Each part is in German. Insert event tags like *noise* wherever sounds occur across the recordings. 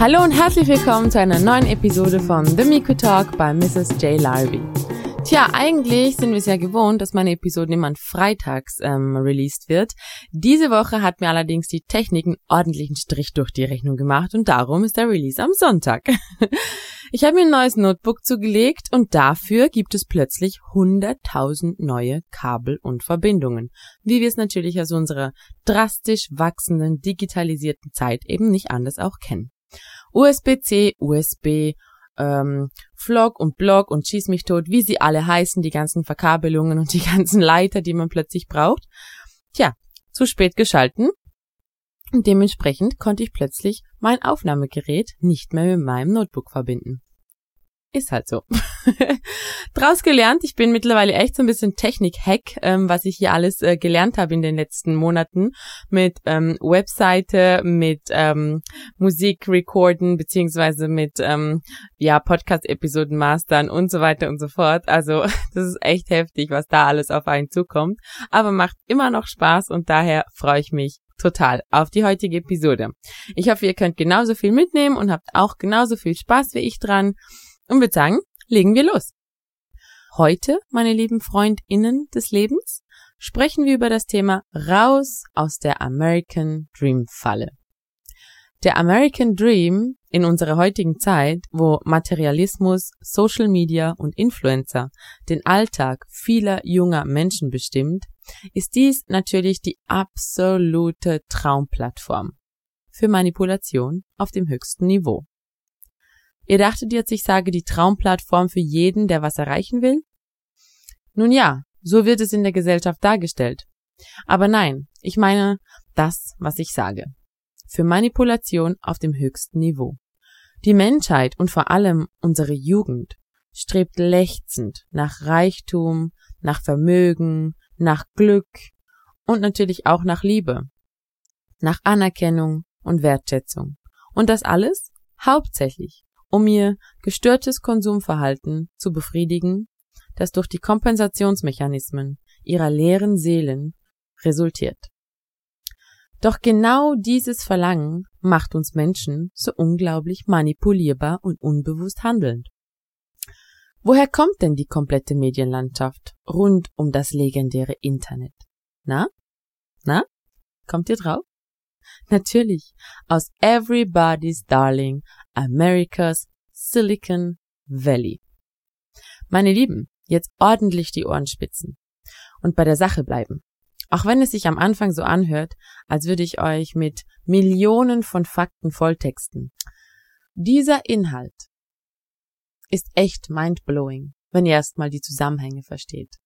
Hallo und herzlich willkommen zu einer neuen Episode von The Miku Talk bei Mrs. J. Larby. Tja, eigentlich sind wir es ja gewohnt, dass meine Episode immer freitags ähm, released wird. Diese Woche hat mir allerdings die Technik einen ordentlichen Strich durch die Rechnung gemacht und darum ist der Release am Sonntag. *laughs* ich habe mir ein neues Notebook zugelegt und dafür gibt es plötzlich 100.000 neue Kabel und Verbindungen, wie wir es natürlich aus unserer drastisch wachsenden digitalisierten Zeit eben nicht anders auch kennen. USB-C, USB, ähm, Vlog und Blog und Schieß mich tot, wie sie alle heißen, die ganzen Verkabelungen und die ganzen Leiter, die man plötzlich braucht. Tja, zu spät geschalten. Und dementsprechend konnte ich plötzlich mein Aufnahmegerät nicht mehr mit meinem Notebook verbinden. Ist halt so. *laughs* Draus gelernt, ich bin mittlerweile echt so ein bisschen Technik-Hack, ähm, was ich hier alles äh, gelernt habe in den letzten Monaten mit ähm, Webseite, mit ähm, Musik recorden, beziehungsweise mit ähm, ja, Podcast-Episoden mastern und so weiter und so fort. Also *laughs* das ist echt heftig, was da alles auf einen zukommt. Aber macht immer noch Spaß und daher freue ich mich total auf die heutige Episode. Ich hoffe, ihr könnt genauso viel mitnehmen und habt auch genauso viel Spaß wie ich dran. Und würde sagen, legen wir los. Heute, meine lieben FreundInnen des Lebens, sprechen wir über das Thema Raus aus der American Dream Falle. Der American Dream in unserer heutigen Zeit, wo Materialismus, Social Media und Influencer den Alltag vieler junger Menschen bestimmt, ist dies natürlich die absolute Traumplattform für Manipulation auf dem höchsten Niveau. Ihr dachtet jetzt, ich sage die Traumplattform für jeden, der was erreichen will? Nun ja, so wird es in der Gesellschaft dargestellt. Aber nein, ich meine das, was ich sage. Für Manipulation auf dem höchsten Niveau. Die Menschheit und vor allem unsere Jugend strebt lechzend nach Reichtum, nach Vermögen, nach Glück und natürlich auch nach Liebe, nach Anerkennung und Wertschätzung. Und das alles hauptsächlich um ihr gestörtes Konsumverhalten zu befriedigen, das durch die Kompensationsmechanismen ihrer leeren Seelen resultiert. Doch genau dieses Verlangen macht uns Menschen so unglaublich manipulierbar und unbewusst handelnd. Woher kommt denn die komplette Medienlandschaft rund um das legendäre Internet? Na? Na? Kommt ihr drauf? Natürlich aus Everybody's Darling America's Silicon Valley. Meine Lieben, jetzt ordentlich die Ohren spitzen und bei der Sache bleiben. Auch wenn es sich am Anfang so anhört, als würde ich euch mit Millionen von Fakten volltexten. Dieser Inhalt ist echt mindblowing, wenn ihr erstmal die Zusammenhänge versteht.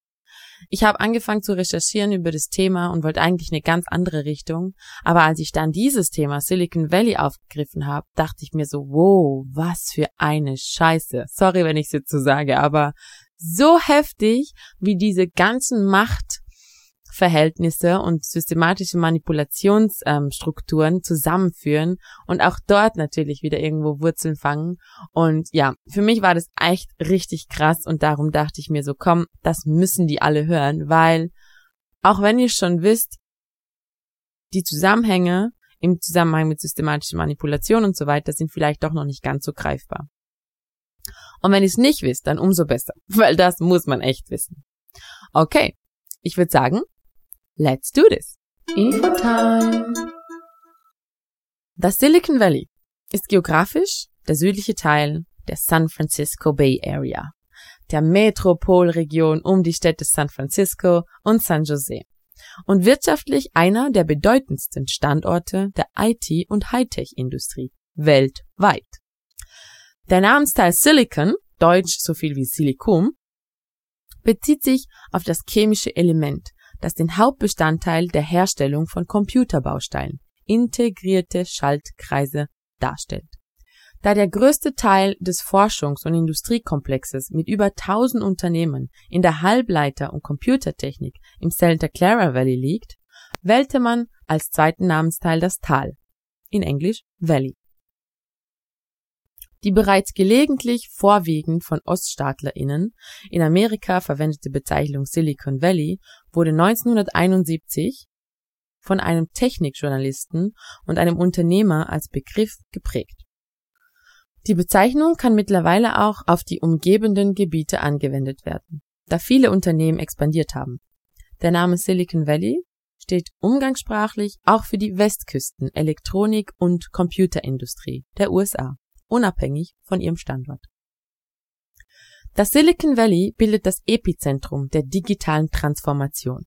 Ich habe angefangen zu recherchieren über das Thema und wollte eigentlich eine ganz andere Richtung, aber als ich dann dieses Thema Silicon Valley aufgegriffen habe, dachte ich mir so, wow, was für eine Scheiße. Sorry, wenn ich es jetzt so sage, aber so heftig, wie diese ganzen Macht Verhältnisse und systematische Manipulationsstrukturen ähm, zusammenführen und auch dort natürlich wieder irgendwo Wurzeln fangen. Und ja, für mich war das echt richtig krass und darum dachte ich mir so, komm, das müssen die alle hören, weil auch wenn ihr schon wisst, die Zusammenhänge im Zusammenhang mit systematischen Manipulation und so weiter sind vielleicht doch noch nicht ganz so greifbar. Und wenn ihr es nicht wisst, dann umso besser, *laughs* weil das muss man echt wissen. Okay, ich würde sagen, Let's do this! Info time! Das Silicon Valley ist geografisch der südliche Teil der San Francisco Bay Area, der Metropolregion um die Städte San Francisco und San Jose und wirtschaftlich einer der bedeutendsten Standorte der IT- und Hightech-Industrie weltweit. Der Namensteil Silicon, deutsch so viel wie Silicon, bezieht sich auf das chemische Element, das den Hauptbestandteil der Herstellung von Computerbausteinen, integrierte Schaltkreise, darstellt. Da der größte Teil des Forschungs- und Industriekomplexes mit über 1000 Unternehmen in der Halbleiter- und Computertechnik im Santa Clara Valley liegt, wählte man als zweiten Namensteil das Tal, in Englisch Valley. Die bereits gelegentlich vorwiegend von OststaatlerInnen in Amerika verwendete Bezeichnung Silicon Valley wurde 1971 von einem Technikjournalisten und einem Unternehmer als Begriff geprägt. Die Bezeichnung kann mittlerweile auch auf die umgebenden Gebiete angewendet werden, da viele Unternehmen expandiert haben. Der Name Silicon Valley steht umgangssprachlich auch für die Westküsten Elektronik- und Computerindustrie der USA, unabhängig von ihrem Standort. Das Silicon Valley bildet das Epizentrum der digitalen Transformation.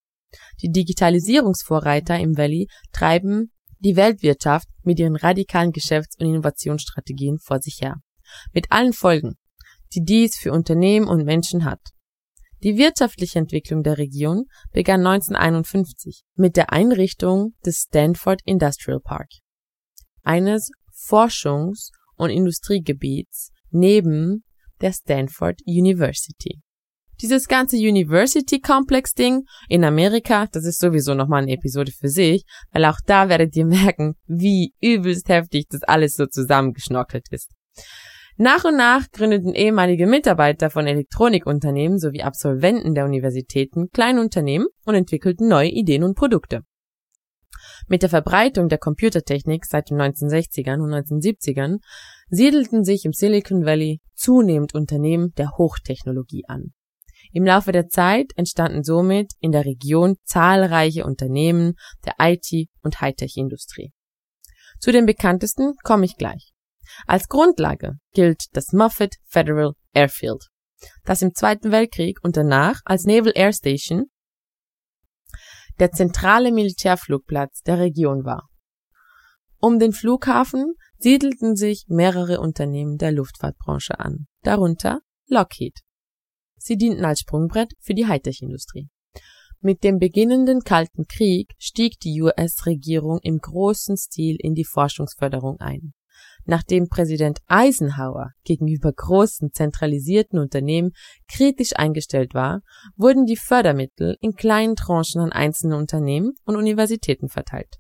Die Digitalisierungsvorreiter im Valley treiben die Weltwirtschaft mit ihren radikalen Geschäfts- und Innovationsstrategien vor sich her. Mit allen Folgen, die dies für Unternehmen und Menschen hat. Die wirtschaftliche Entwicklung der Region begann 1951 mit der Einrichtung des Stanford Industrial Park, eines Forschungs- und Industriegebiets neben der Stanford University. Dieses ganze University Complex Ding in Amerika, das ist sowieso nochmal eine Episode für sich, weil auch da werdet ihr merken, wie übelst heftig das alles so zusammengeschnockelt ist. Nach und nach gründeten ehemalige Mitarbeiter von Elektronikunternehmen sowie Absolventen der Universitäten kleine Unternehmen und entwickelten neue Ideen und Produkte. Mit der Verbreitung der Computertechnik seit den 1960ern und 1970ern siedelten sich im Silicon Valley zunehmend Unternehmen der Hochtechnologie an. Im Laufe der Zeit entstanden somit in der Region zahlreiche Unternehmen der IT- und Hightech-Industrie. Zu den bekanntesten komme ich gleich. Als Grundlage gilt das Moffett Federal Airfield, das im Zweiten Weltkrieg und danach als Naval Air Station der zentrale Militärflugplatz der Region war. Um den Flughafen siedelten sich mehrere Unternehmen der Luftfahrtbranche an, darunter Lockheed. Sie dienten als Sprungbrett für die Hightech-Industrie. Mit dem beginnenden Kalten Krieg stieg die US-Regierung im großen Stil in die Forschungsförderung ein. Nachdem Präsident Eisenhower gegenüber großen zentralisierten Unternehmen kritisch eingestellt war, wurden die Fördermittel in kleinen Tranchen an einzelne Unternehmen und Universitäten verteilt.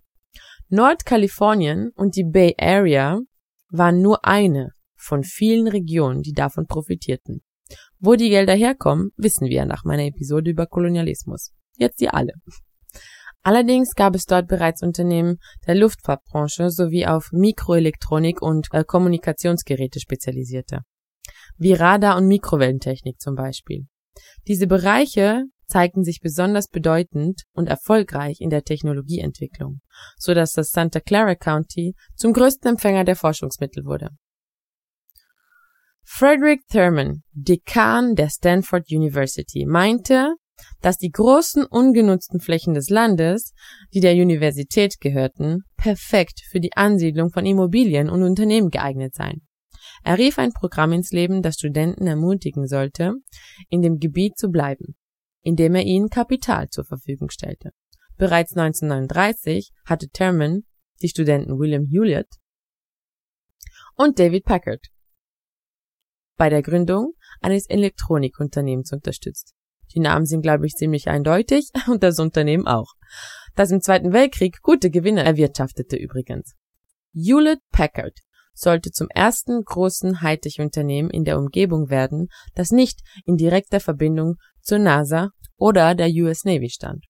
Nordkalifornien und die Bay Area waren nur eine von vielen Regionen, die davon profitierten. Wo die Gelder herkommen, wissen wir nach meiner Episode über Kolonialismus. Jetzt die alle. Allerdings gab es dort bereits Unternehmen der Luftfahrtbranche sowie auf Mikroelektronik und äh, Kommunikationsgeräte spezialisierte, wie Radar- und Mikrowellentechnik zum Beispiel. Diese Bereiche zeigten sich besonders bedeutend und erfolgreich in der Technologieentwicklung, so dass das Santa Clara County zum größten Empfänger der Forschungsmittel wurde. Frederick Thurman, Dekan der Stanford University, meinte, dass die großen ungenutzten Flächen des Landes, die der Universität gehörten, perfekt für die Ansiedlung von Immobilien und Unternehmen geeignet seien. Er rief ein Programm ins Leben, das Studenten ermutigen sollte, in dem Gebiet zu bleiben, indem er ihnen Kapital zur Verfügung stellte. Bereits 1939 hatte Terman die Studenten William Hewlett und David Packard bei der Gründung eines Elektronikunternehmens unterstützt. Die Namen sind, glaube ich, ziemlich eindeutig *laughs* und das Unternehmen auch. Das im Zweiten Weltkrieg gute Gewinne erwirtschaftete übrigens. Hewlett Packard sollte zum ersten großen Hightech-Unternehmen in der Umgebung werden, das nicht in direkter Verbindung zur NASA oder der US Navy stand.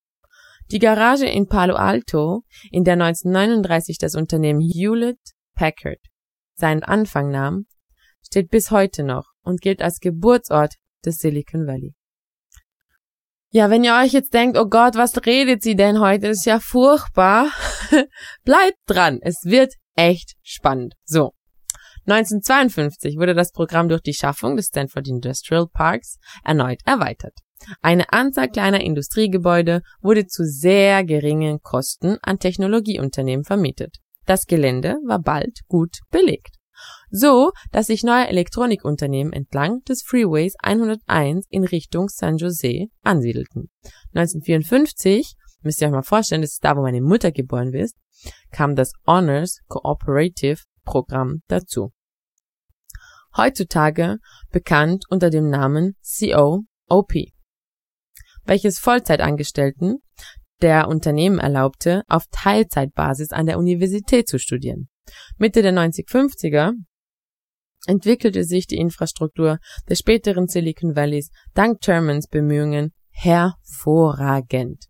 Die Garage in Palo Alto, in der 1939 das Unternehmen Hewlett Packard seinen Anfang nahm, steht bis heute noch und gilt als Geburtsort des Silicon Valley. Ja, wenn ihr euch jetzt denkt, oh Gott, was redet sie denn heute? Das ist ja furchtbar. *laughs* Bleibt dran. Es wird echt spannend. So. 1952 wurde das Programm durch die Schaffung des Stanford Industrial Parks erneut erweitert. Eine Anzahl kleiner Industriegebäude wurde zu sehr geringen Kosten an Technologieunternehmen vermietet. Das Gelände war bald gut belegt so dass sich neue Elektronikunternehmen entlang des Freeways 101 in Richtung San Jose ansiedelten. 1954, müsst ihr euch mal vorstellen, das ist da, wo meine Mutter geboren ist, kam das Honors Cooperative Programm dazu. Heutzutage bekannt unter dem Namen COOP, welches Vollzeitangestellten der Unternehmen erlaubte, auf Teilzeitbasis an der Universität zu studieren. Mitte der 1950er entwickelte sich die Infrastruktur des späteren Silicon Valleys dank Germans Bemühungen hervorragend.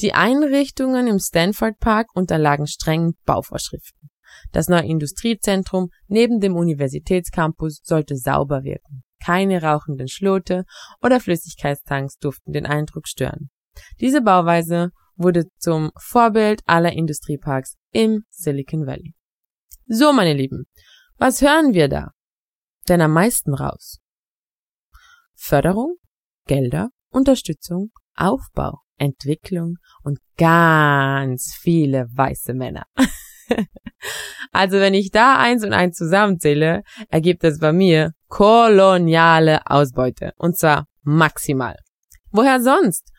Die Einrichtungen im Stanford Park unterlagen strengen Bauvorschriften. Das neue Industriezentrum neben dem Universitätscampus sollte sauber wirken. Keine rauchenden Schlote oder Flüssigkeitstanks durften den Eindruck stören. Diese Bauweise wurde zum Vorbild aller Industrieparks im Silicon Valley. So, meine Lieben, was hören wir da denn am meisten raus? Förderung, Gelder, Unterstützung, Aufbau, Entwicklung und ganz viele weiße Männer. *laughs* also wenn ich da eins und eins zusammenzähle, ergibt es bei mir koloniale Ausbeute. Und zwar maximal. Woher sonst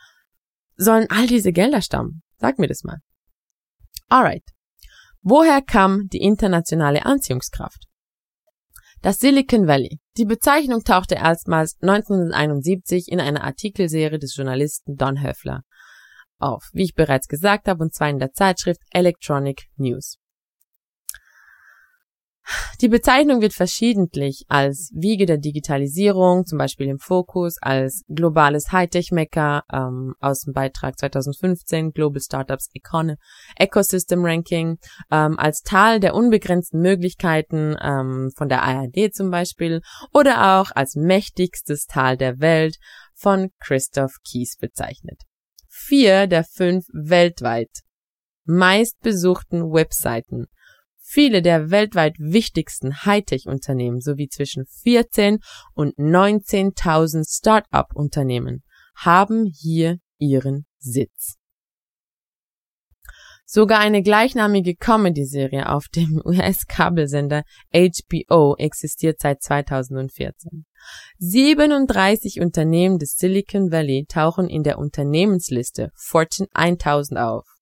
sollen all diese Gelder stammen? Sag mir das mal. Alright. Woher kam die internationale Anziehungskraft? Das Silicon Valley. Die Bezeichnung tauchte erstmals 1971 in einer Artikelserie des Journalisten Don Höfler auf, wie ich bereits gesagt habe, und zwar in der Zeitschrift Electronic News. Die Bezeichnung wird verschiedentlich als Wiege der Digitalisierung, zum Beispiel im Fokus, als globales Hightech-Mecker ähm, aus dem Beitrag 2015 Global Startups Econ Ecosystem Ranking, ähm, als Tal der unbegrenzten Möglichkeiten ähm, von der ARD zum Beispiel oder auch als mächtigstes Tal der Welt von Christoph Kies bezeichnet. Vier der fünf weltweit meistbesuchten Webseiten Viele der weltweit wichtigsten Hightech-Unternehmen sowie zwischen 14 und 19.000 Start-up-Unternehmen haben hier ihren Sitz. Sogar eine gleichnamige Comedy-Serie auf dem *laughs* US-Kabelsender HBO existiert seit 2014. 37 Unternehmen des Silicon Valley tauchen in der Unternehmensliste Fortune 1000 auf.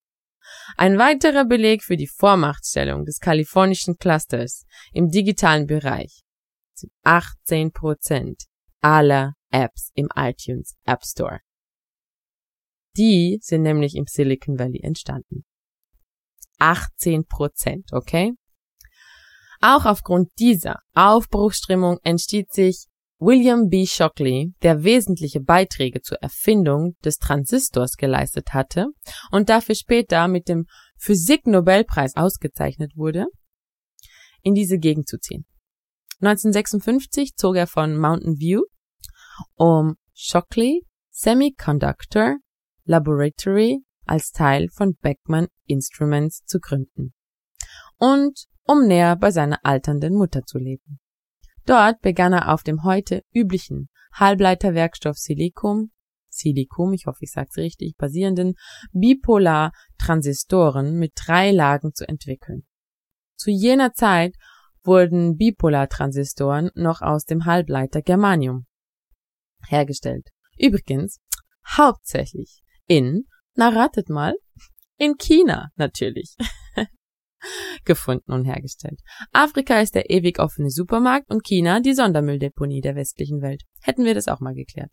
Ein weiterer Beleg für die Vormachtstellung des kalifornischen Clusters im digitalen Bereich sind 18% aller Apps im iTunes App Store. Die sind nämlich im Silicon Valley entstanden. 18% okay? Auch aufgrund dieser Aufbruchsstimmung entsteht sich William B. Shockley, der wesentliche Beiträge zur Erfindung des Transistors geleistet hatte und dafür später mit dem Physik-Nobelpreis ausgezeichnet wurde, in diese Gegend zu ziehen. 1956 zog er von Mountain View, um Shockley Semiconductor Laboratory als Teil von Beckman Instruments zu gründen und um näher bei seiner alternden Mutter zu leben. Dort begann er auf dem heute üblichen Halbleiterwerkstoff Silicum, Silicum, ich hoffe, ich sage es richtig, basierenden Bipolar-Transistoren mit drei Lagen zu entwickeln. Zu jener Zeit wurden Bipolar-Transistoren noch aus dem Halbleiter Germanium hergestellt. Übrigens, hauptsächlich in, na ratet mal, in China natürlich. *laughs* gefunden und hergestellt. Afrika ist der ewig offene Supermarkt und China die Sondermülldeponie der westlichen Welt. Hätten wir das auch mal geklärt.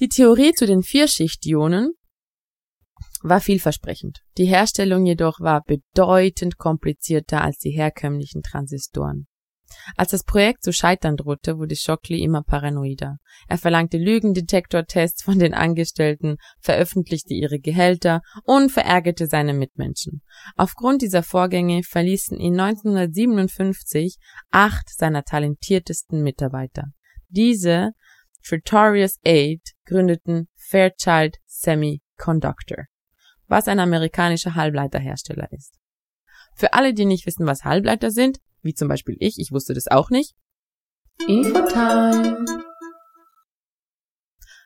Die Theorie zu den Vierschichtionen war vielversprechend. Die Herstellung jedoch war bedeutend komplizierter als die herkömmlichen Transistoren. Als das Projekt zu scheitern drohte, wurde Shockley immer paranoider. Er verlangte Lügendetektortests von den Angestellten, veröffentlichte ihre Gehälter und verärgerte seine Mitmenschen. Aufgrund dieser Vorgänge verließen ihn 1957 acht seiner talentiertesten Mitarbeiter. Diese, Pretorius Aid, gründeten Fairchild Semiconductor, was ein amerikanischer Halbleiterhersteller ist. Für alle, die nicht wissen, was Halbleiter sind, wie zum Beispiel ich, ich wusste das auch nicht. Infotime.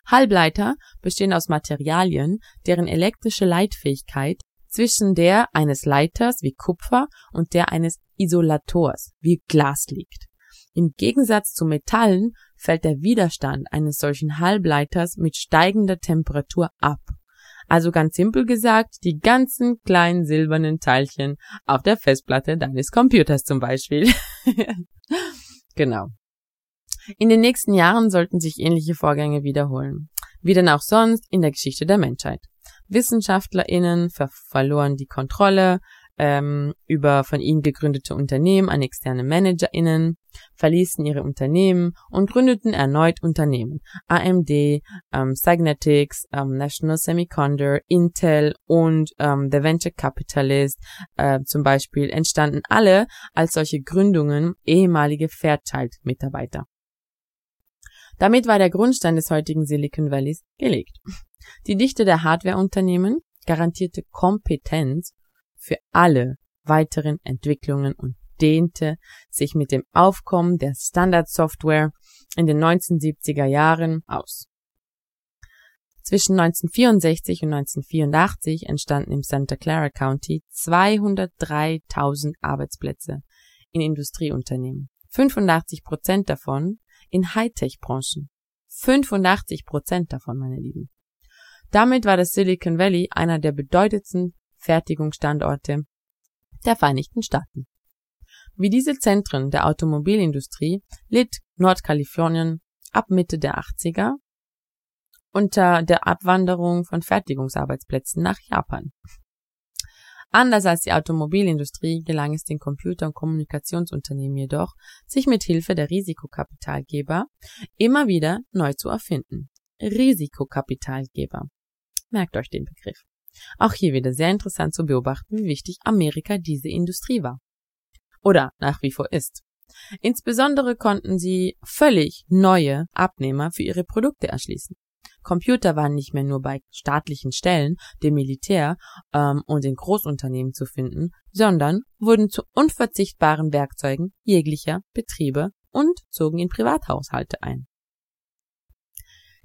Halbleiter bestehen aus Materialien, deren elektrische Leitfähigkeit zwischen der eines Leiters wie Kupfer und der eines Isolators wie Glas liegt. Im Gegensatz zu Metallen fällt der Widerstand eines solchen Halbleiters mit steigender Temperatur ab. Also ganz simpel gesagt, die ganzen kleinen silbernen Teilchen auf der Festplatte deines Computers zum Beispiel. *laughs* genau. In den nächsten Jahren sollten sich ähnliche Vorgänge wiederholen. Wie denn auch sonst in der Geschichte der Menschheit. WissenschaftlerInnen ver verloren die Kontrolle ähm, über von ihnen gegründete Unternehmen an externe ManagerInnen. Verließen ihre Unternehmen und gründeten erneut Unternehmen. AMD, ähm, Cygnetics, ähm, National Semiconductor, Intel und ähm, The Venture Capitalist äh, zum Beispiel entstanden alle als solche Gründungen ehemalige Fairchild-Mitarbeiter. Damit war der Grundstein des heutigen Silicon Valleys gelegt. Die Dichte der Hardwareunternehmen garantierte Kompetenz für alle weiteren Entwicklungen und dehnte sich mit dem Aufkommen der Standardsoftware in den 1970er Jahren aus. Zwischen 1964 und 1984 entstanden im Santa Clara County 203.000 Arbeitsplätze in Industrieunternehmen. 85 Prozent davon in Hightech-Branchen. 85 Prozent davon, meine Lieben. Damit war das Silicon Valley einer der bedeutendsten Fertigungsstandorte der Vereinigten Staaten. Wie diese Zentren der Automobilindustrie litt Nordkalifornien ab Mitte der 80er unter der Abwanderung von Fertigungsarbeitsplätzen nach Japan. Anders als die Automobilindustrie gelang es den Computer- und Kommunikationsunternehmen jedoch, sich mit Hilfe der Risikokapitalgeber immer wieder neu zu erfinden. Risikokapitalgeber. Merkt euch den Begriff. Auch hier wieder sehr interessant zu beobachten, wie wichtig Amerika diese Industrie war. Oder nach wie vor ist. Insbesondere konnten sie völlig neue Abnehmer für ihre Produkte erschließen. Computer waren nicht mehr nur bei staatlichen Stellen, dem Militär ähm, und den Großunternehmen zu finden, sondern wurden zu unverzichtbaren Werkzeugen jeglicher Betriebe und zogen in Privathaushalte ein.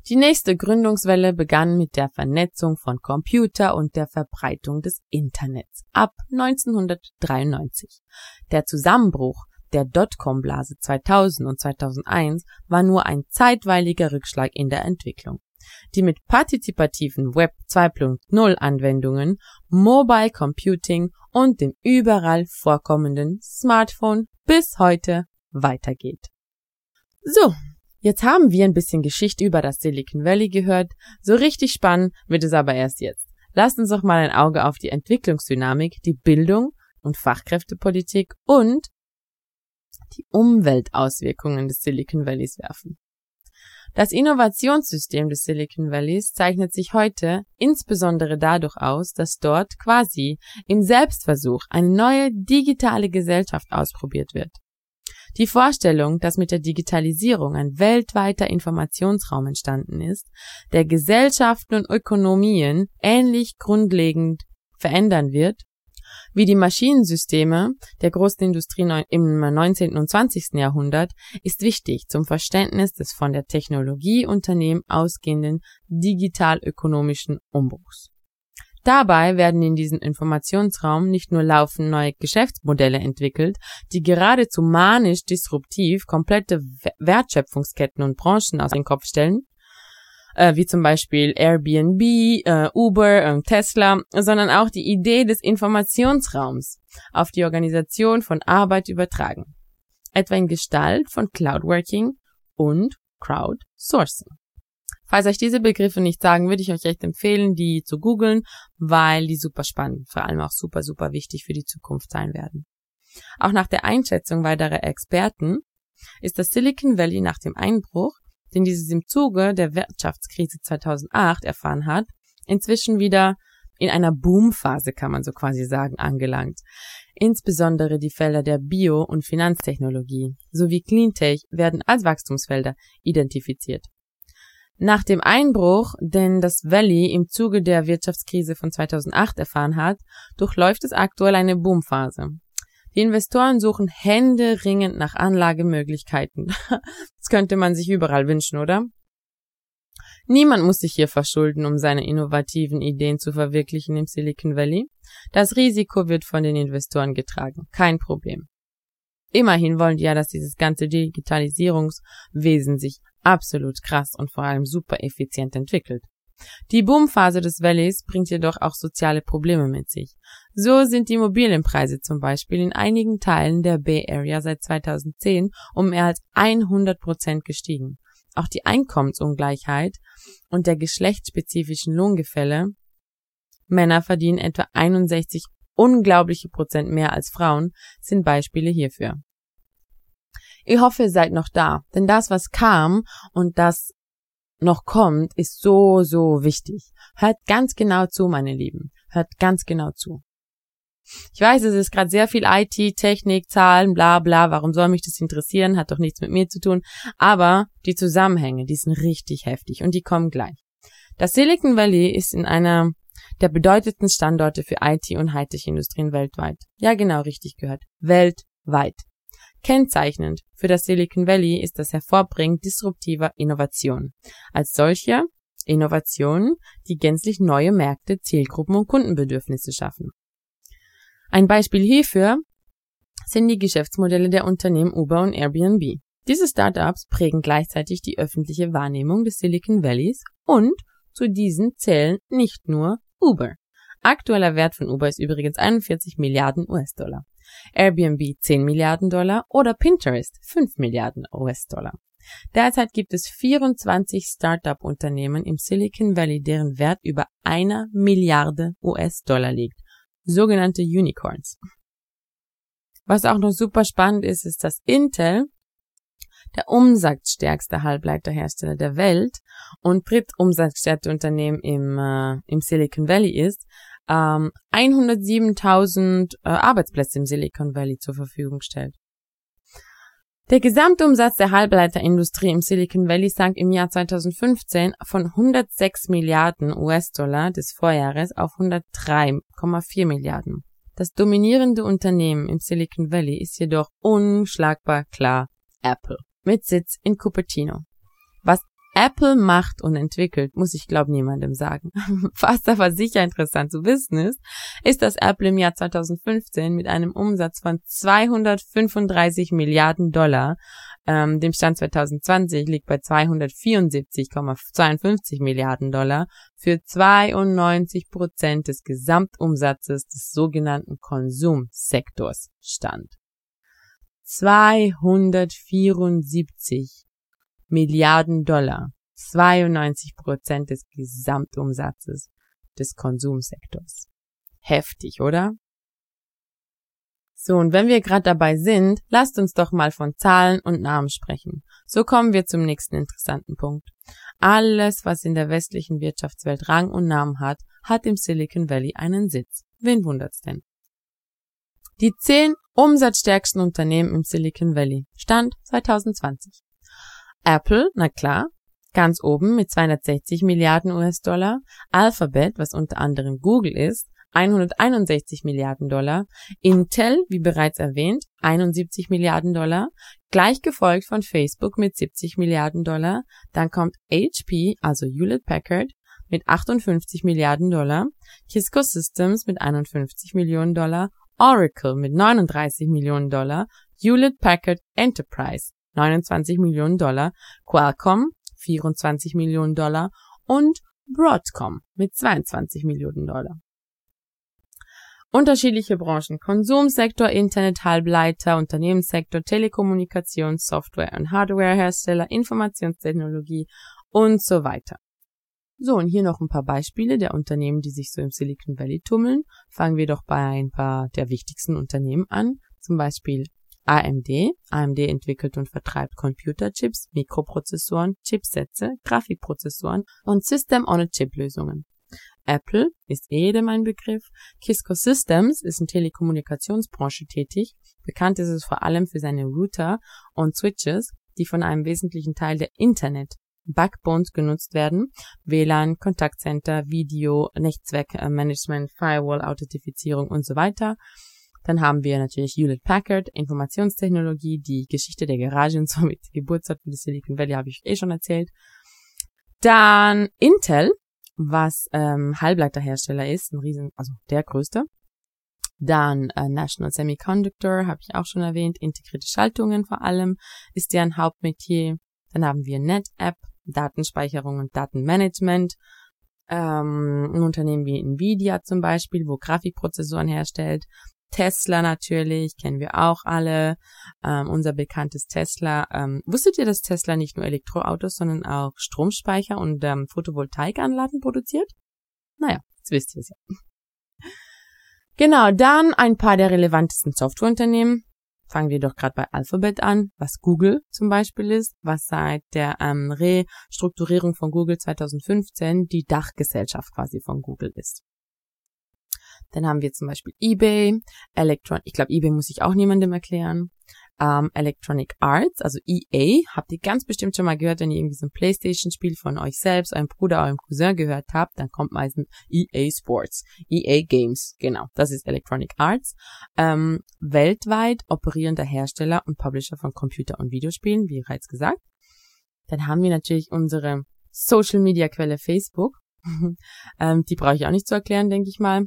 Die nächste Gründungswelle begann mit der Vernetzung von Computer und der Verbreitung des Internets ab 1993. Der Zusammenbruch der Dotcom-Blase 2000 und 2001 war nur ein zeitweiliger Rückschlag in der Entwicklung die mit partizipativen Web 2.0 Anwendungen, Mobile Computing und dem überall vorkommenden Smartphone bis heute weitergeht. So, jetzt haben wir ein bisschen Geschichte über das Silicon Valley gehört. So richtig spannend wird es aber erst jetzt. Lasst uns doch mal ein Auge auf die Entwicklungsdynamik, die Bildung und Fachkräftepolitik und die Umweltauswirkungen des Silicon Valleys werfen. Das Innovationssystem des Silicon Valleys zeichnet sich heute insbesondere dadurch aus, dass dort quasi im Selbstversuch eine neue digitale Gesellschaft ausprobiert wird. Die Vorstellung, dass mit der Digitalisierung ein weltweiter Informationsraum entstanden ist, der Gesellschaften und Ökonomien ähnlich grundlegend verändern wird, wie die Maschinensysteme der großen Industrie im 19. und 20. Jahrhundert ist wichtig zum Verständnis des von der Technologieunternehmen ausgehenden digital-ökonomischen Umbruchs. Dabei werden in diesem Informationsraum nicht nur laufend neue Geschäftsmodelle entwickelt, die geradezu manisch disruptiv komplette Wertschöpfungsketten und Branchen aus den Kopf stellen, äh, wie zum Beispiel Airbnb, äh, Uber, äh, Tesla, sondern auch die Idee des Informationsraums auf die Organisation von Arbeit übertragen, etwa in Gestalt von Cloudworking und Crowdsourcing. Falls euch diese Begriffe nicht sagen, würde ich euch echt empfehlen, die zu googeln, weil die super spannend, vor allem auch super, super wichtig für die Zukunft sein werden. Auch nach der Einschätzung weiterer Experten ist das Silicon Valley nach dem Einbruch den dieses im Zuge der Wirtschaftskrise 2008 erfahren hat, inzwischen wieder in einer Boomphase, kann man so quasi sagen, angelangt. Insbesondere die Felder der Bio- und Finanztechnologie sowie Cleantech werden als Wachstumsfelder identifiziert. Nach dem Einbruch, den das Valley im Zuge der Wirtschaftskrise von 2008 erfahren hat, durchläuft es aktuell eine Boomphase. Die Investoren suchen händeringend nach Anlagemöglichkeiten. *laughs* das könnte man sich überall wünschen, oder? Niemand muss sich hier verschulden, um seine innovativen Ideen zu verwirklichen im Silicon Valley. Das Risiko wird von den Investoren getragen. Kein Problem. Immerhin wollen die ja, dass dieses ganze Digitalisierungswesen sich absolut krass und vor allem super effizient entwickelt. Die Boomphase des Valleys bringt jedoch auch soziale Probleme mit sich. So sind die Immobilienpreise zum Beispiel in einigen Teilen der Bay Area seit 2010 um mehr als 100 Prozent gestiegen. Auch die Einkommensungleichheit und der geschlechtsspezifischen Lohngefälle Männer verdienen etwa 61 unglaubliche Prozent mehr als Frauen, sind Beispiele hierfür. Ich hoffe, ihr seid noch da, denn das, was kam und das noch kommt, ist so, so wichtig. Hört ganz genau zu, meine Lieben. Hört ganz genau zu. Ich weiß, es ist gerade sehr viel IT, Technik, Zahlen, bla bla, warum soll mich das interessieren, hat doch nichts mit mir zu tun, aber die Zusammenhänge, die sind richtig heftig und die kommen gleich. Das Silicon Valley ist in einer der bedeutendsten Standorte für IT und Hightech-Industrien weltweit. Ja, genau richtig gehört. Weltweit. Kennzeichnend für das Silicon Valley ist das Hervorbringen disruptiver Innovation. Als solcher Innovationen, die gänzlich neue Märkte, Zielgruppen und Kundenbedürfnisse schaffen. Ein Beispiel hierfür sind die Geschäftsmodelle der Unternehmen Uber und Airbnb. Diese Startups prägen gleichzeitig die öffentliche Wahrnehmung des Silicon Valleys und zu diesen zählen nicht nur Uber. Aktueller Wert von Uber ist übrigens 41 Milliarden US-Dollar. Airbnb 10 Milliarden Dollar oder Pinterest 5 Milliarden US-Dollar. Derzeit gibt es 24 Startup-Unternehmen im Silicon Valley, deren Wert über einer Milliarde US-Dollar liegt. Sogenannte Unicorns. Was auch noch super spannend ist, ist, dass Intel der umsatzstärkste Halbleiterhersteller der Welt und drittumsatzstärkste Unternehmen im, äh, im Silicon Valley ist, ähm, 107.000 äh, Arbeitsplätze im Silicon Valley zur Verfügung stellt. Der Gesamtumsatz der Halbleiterindustrie im Silicon Valley sank im Jahr 2015 von 106 Milliarden US-Dollar des Vorjahres auf 103,4 Milliarden. Das dominierende Unternehmen im Silicon Valley ist jedoch unschlagbar klar Apple mit Sitz in Cupertino. Apple macht und entwickelt, muss ich glaube niemandem sagen. *laughs* Was aber sicher interessant zu wissen ist, ist, dass Apple im Jahr 2015 mit einem Umsatz von 235 Milliarden Dollar, ähm, dem Stand 2020 liegt bei 274,52 Milliarden Dollar, für 92 Prozent des Gesamtumsatzes des sogenannten Konsumsektors stand. 274 Milliarden Dollar, 92 Prozent des Gesamtumsatzes des Konsumsektors. Heftig, oder? So, und wenn wir gerade dabei sind, lasst uns doch mal von Zahlen und Namen sprechen. So kommen wir zum nächsten interessanten Punkt. Alles, was in der westlichen Wirtschaftswelt Rang und Namen hat, hat im Silicon Valley einen Sitz. Wen wundert's denn? Die zehn umsatzstärksten Unternehmen im Silicon Valley. Stand 2020. Apple, na klar, ganz oben mit 260 Milliarden US-Dollar. Alphabet, was unter anderem Google ist, 161 Milliarden Dollar. Intel, wie bereits erwähnt, 71 Milliarden Dollar. Gleich gefolgt von Facebook mit 70 Milliarden Dollar. Dann kommt HP, also Hewlett Packard, mit 58 Milliarden Dollar. Cisco Systems mit 51 Millionen Dollar Oracle mit 39 Millionen Dollar, Hewlett Packard Enterprise 29 Millionen Dollar, Qualcomm 24 Millionen Dollar und Broadcom mit 22 Millionen Dollar. Unterschiedliche Branchen, Konsumsektor, Internet, Halbleiter, Unternehmenssektor, Telekommunikation, Software- und Hardwarehersteller, Informationstechnologie und so weiter. So, und hier noch ein paar Beispiele der Unternehmen, die sich so im Silicon Valley tummeln. Fangen wir doch bei ein paar der wichtigsten Unternehmen an. Zum Beispiel AMD. AMD entwickelt und vertreibt Computerchips, Mikroprozessoren, Chipsätze, Grafikprozessoren und System-on-a-Chip-Lösungen. Apple ist jedem ein Begriff. Cisco Systems ist in Telekommunikationsbranche tätig. Bekannt ist es vor allem für seine Router und Switches, die von einem wesentlichen Teil der Internet Backbones genutzt werden. WLAN, Kontaktcenter, Video, Netzwerkmanagement, Firewall, Authentifizierung und so weiter. Dann haben wir natürlich Hewlett Packard, Informationstechnologie, die Geschichte der Garage und *laughs* somit für das Silicon Valley habe ich eh schon erzählt. Dann Intel, was ähm, Halbleiterhersteller ist, ein riesen, also der größte. Dann äh, National Semiconductor, habe ich auch schon erwähnt, integrierte Schaltungen vor allem, ist deren Hauptmetier. Dann haben wir NetApp, Datenspeicherung und Datenmanagement. Ähm, ein Unternehmen wie Nvidia zum Beispiel, wo Grafikprozessoren herstellt. Tesla natürlich, kennen wir auch alle. Ähm, unser bekanntes Tesla. Ähm, wusstet ihr, dass Tesla nicht nur Elektroautos, sondern auch Stromspeicher und ähm, Photovoltaikanlagen produziert? Naja, jetzt wisst ihr es ja. *laughs* Genau, dann ein paar der relevantesten Softwareunternehmen. fangen wir doch gerade bei Alphabet an, was Google zum Beispiel ist, was seit der ähm, Restrukturierung von Google 2015 die Dachgesellschaft quasi von Google ist. Dann haben wir zum Beispiel eBay, Electron, ich glaube, eBay muss ich auch niemandem erklären. Ähm, Electronic Arts, also EA, habt ihr ganz bestimmt schon mal gehört, wenn ihr irgendwie so ein Playstation-Spiel von euch selbst, eurem Bruder, eurem Cousin gehört habt, dann kommt meistens EA Sports, EA Games, genau, das ist Electronic Arts. Ähm, weltweit operierender Hersteller und Publisher von Computer- und Videospielen, wie bereits gesagt. Dann haben wir natürlich unsere Social-Media-Quelle Facebook. *laughs* ähm, die brauche ich auch nicht zu erklären, denke ich mal.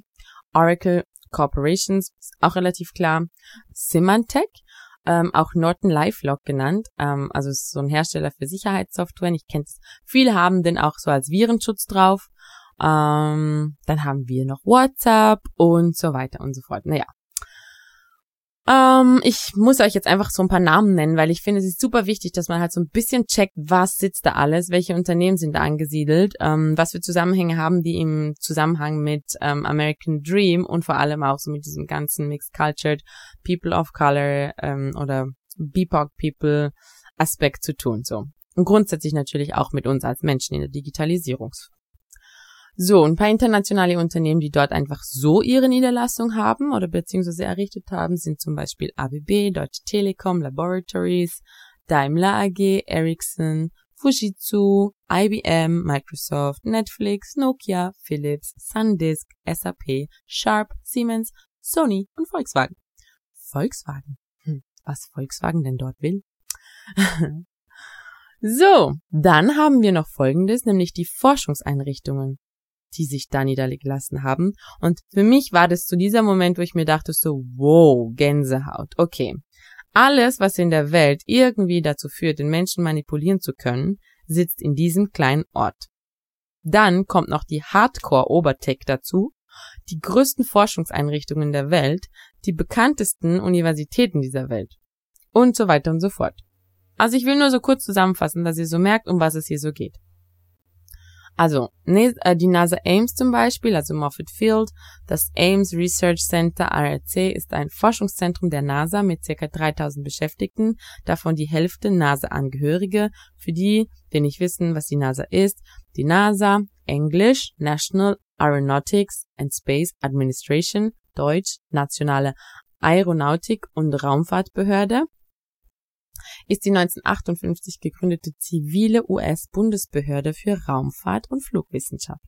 Oracle Corporations, auch relativ klar. Symantec, ähm, auch Norton LifeLock genannt, ähm, also ist so ein Hersteller für Sicherheitssoftware. Ich kenne es. Viele haben den auch so als Virenschutz drauf. Ähm, dann haben wir noch WhatsApp und so weiter und so fort. Naja, ähm, ich muss euch jetzt einfach so ein paar Namen nennen, weil ich finde, es ist super wichtig, dass man halt so ein bisschen checkt, was sitzt da alles, welche Unternehmen sind da angesiedelt, ähm, was für Zusammenhänge haben die im Zusammenhang mit ähm, American Dream und vor allem auch so mit diesem ganzen Mixed Cultured People of Color ähm, oder BIPOC People Aspekt zu tun. So. Und grundsätzlich natürlich auch mit uns als Menschen in der Digitalisierungs so, ein paar internationale Unternehmen, die dort einfach so ihre Niederlassung haben oder beziehungsweise errichtet haben, sind zum Beispiel ABB, Deutsche Telekom, Laboratories, Daimler AG, Ericsson, Fujitsu, IBM, Microsoft, Netflix, Nokia, Philips, SanDisk, SAP, Sharp, Siemens, Sony und Volkswagen. Volkswagen? Hm, was Volkswagen denn dort will? *laughs* so, dann haben wir noch Folgendes, nämlich die Forschungseinrichtungen die sich da niedergelassen haben. Und für mich war das zu dieser Moment, wo ich mir dachte so, wow, Gänsehaut. Okay. Alles, was in der Welt irgendwie dazu führt, den Menschen manipulieren zu können, sitzt in diesem kleinen Ort. Dann kommt noch die Hardcore-Obertech dazu, die größten Forschungseinrichtungen der Welt, die bekanntesten Universitäten dieser Welt und so weiter und so fort. Also ich will nur so kurz zusammenfassen, dass ihr so merkt, um was es hier so geht. Also äh, die NASA Ames zum Beispiel, also Moffett Field, das Ames Research Center RRC ist ein Forschungszentrum der NASA mit ca. 3000 Beschäftigten, davon die Hälfte NASA-Angehörige. Für die, die nicht wissen, was die NASA ist, die NASA, Englisch, National Aeronautics and Space Administration, Deutsch, Nationale Aeronautik und Raumfahrtbehörde, ist die 1958 gegründete zivile US-Bundesbehörde für Raumfahrt und Flugwissenschaft.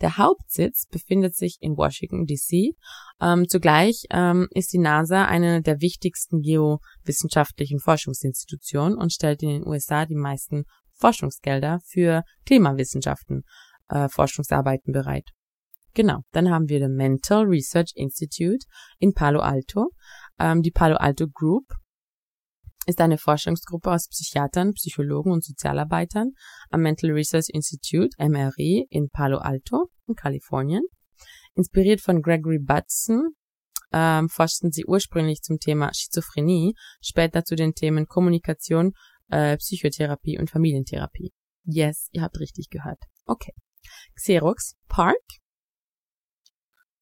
Der Hauptsitz befindet sich in Washington, D.C. Ähm, zugleich ähm, ist die NASA eine der wichtigsten geowissenschaftlichen Forschungsinstitutionen und stellt in den USA die meisten Forschungsgelder für Klimawissenschaften, äh, Forschungsarbeiten bereit. Genau, dann haben wir das Mental Research Institute in Palo Alto, ähm, die Palo Alto Group ist eine Forschungsgruppe aus Psychiatern, Psychologen und Sozialarbeitern am Mental Research Institute, MRI, in Palo Alto in Kalifornien. Inspiriert von Gregory Batson ähm, forschten sie ursprünglich zum Thema Schizophrenie, später zu den Themen Kommunikation, äh, Psychotherapie und Familientherapie. Yes, ihr habt richtig gehört. Okay. Xerox Park.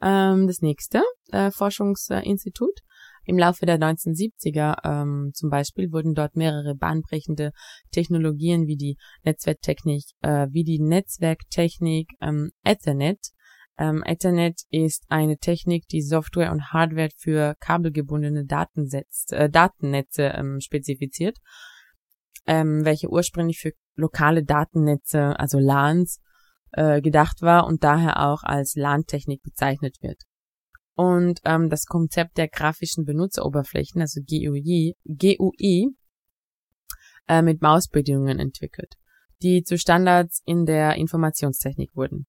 Ähm, das nächste äh, Forschungsinstitut im Laufe der 1970er ähm, zum Beispiel wurden dort mehrere bahnbrechende Technologien wie die Netzwerktechnik, äh, wie die Netzwerktechnik ähm, Ethernet. Ähm, Ethernet ist eine Technik, die Software und Hardware für kabelgebundene Datensetz, äh, Datennetze ähm, spezifiziert, ähm, welche ursprünglich für lokale Datennetze, also LANs, äh, gedacht war und daher auch als LAN-Technik bezeichnet wird und ähm, das Konzept der grafischen Benutzeroberflächen, also GUI, GUI äh, mit Mausbedienungen entwickelt, die zu Standards in der Informationstechnik wurden.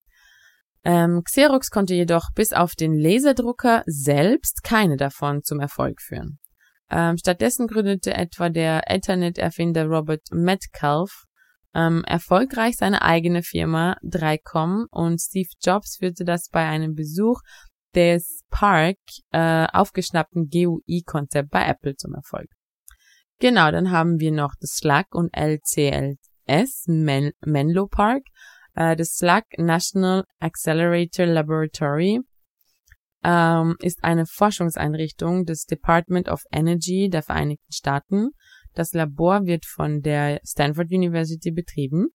Ähm, Xerox konnte jedoch bis auf den Laserdrucker selbst keine davon zum Erfolg führen. Ähm, stattdessen gründete etwa der Ethernet-Erfinder Robert Metcalf ähm, erfolgreich seine eigene Firma 3Com und Steve Jobs führte das bei einem Besuch des Park äh, aufgeschnappten GUI-Konzept bei Apple zum Erfolg. Genau, dann haben wir noch das Slack und LCLS, Men Menlo Park, äh, das Slack National Accelerator Laboratory, ähm, ist eine Forschungseinrichtung des Department of Energy der Vereinigten Staaten. Das Labor wird von der Stanford University betrieben.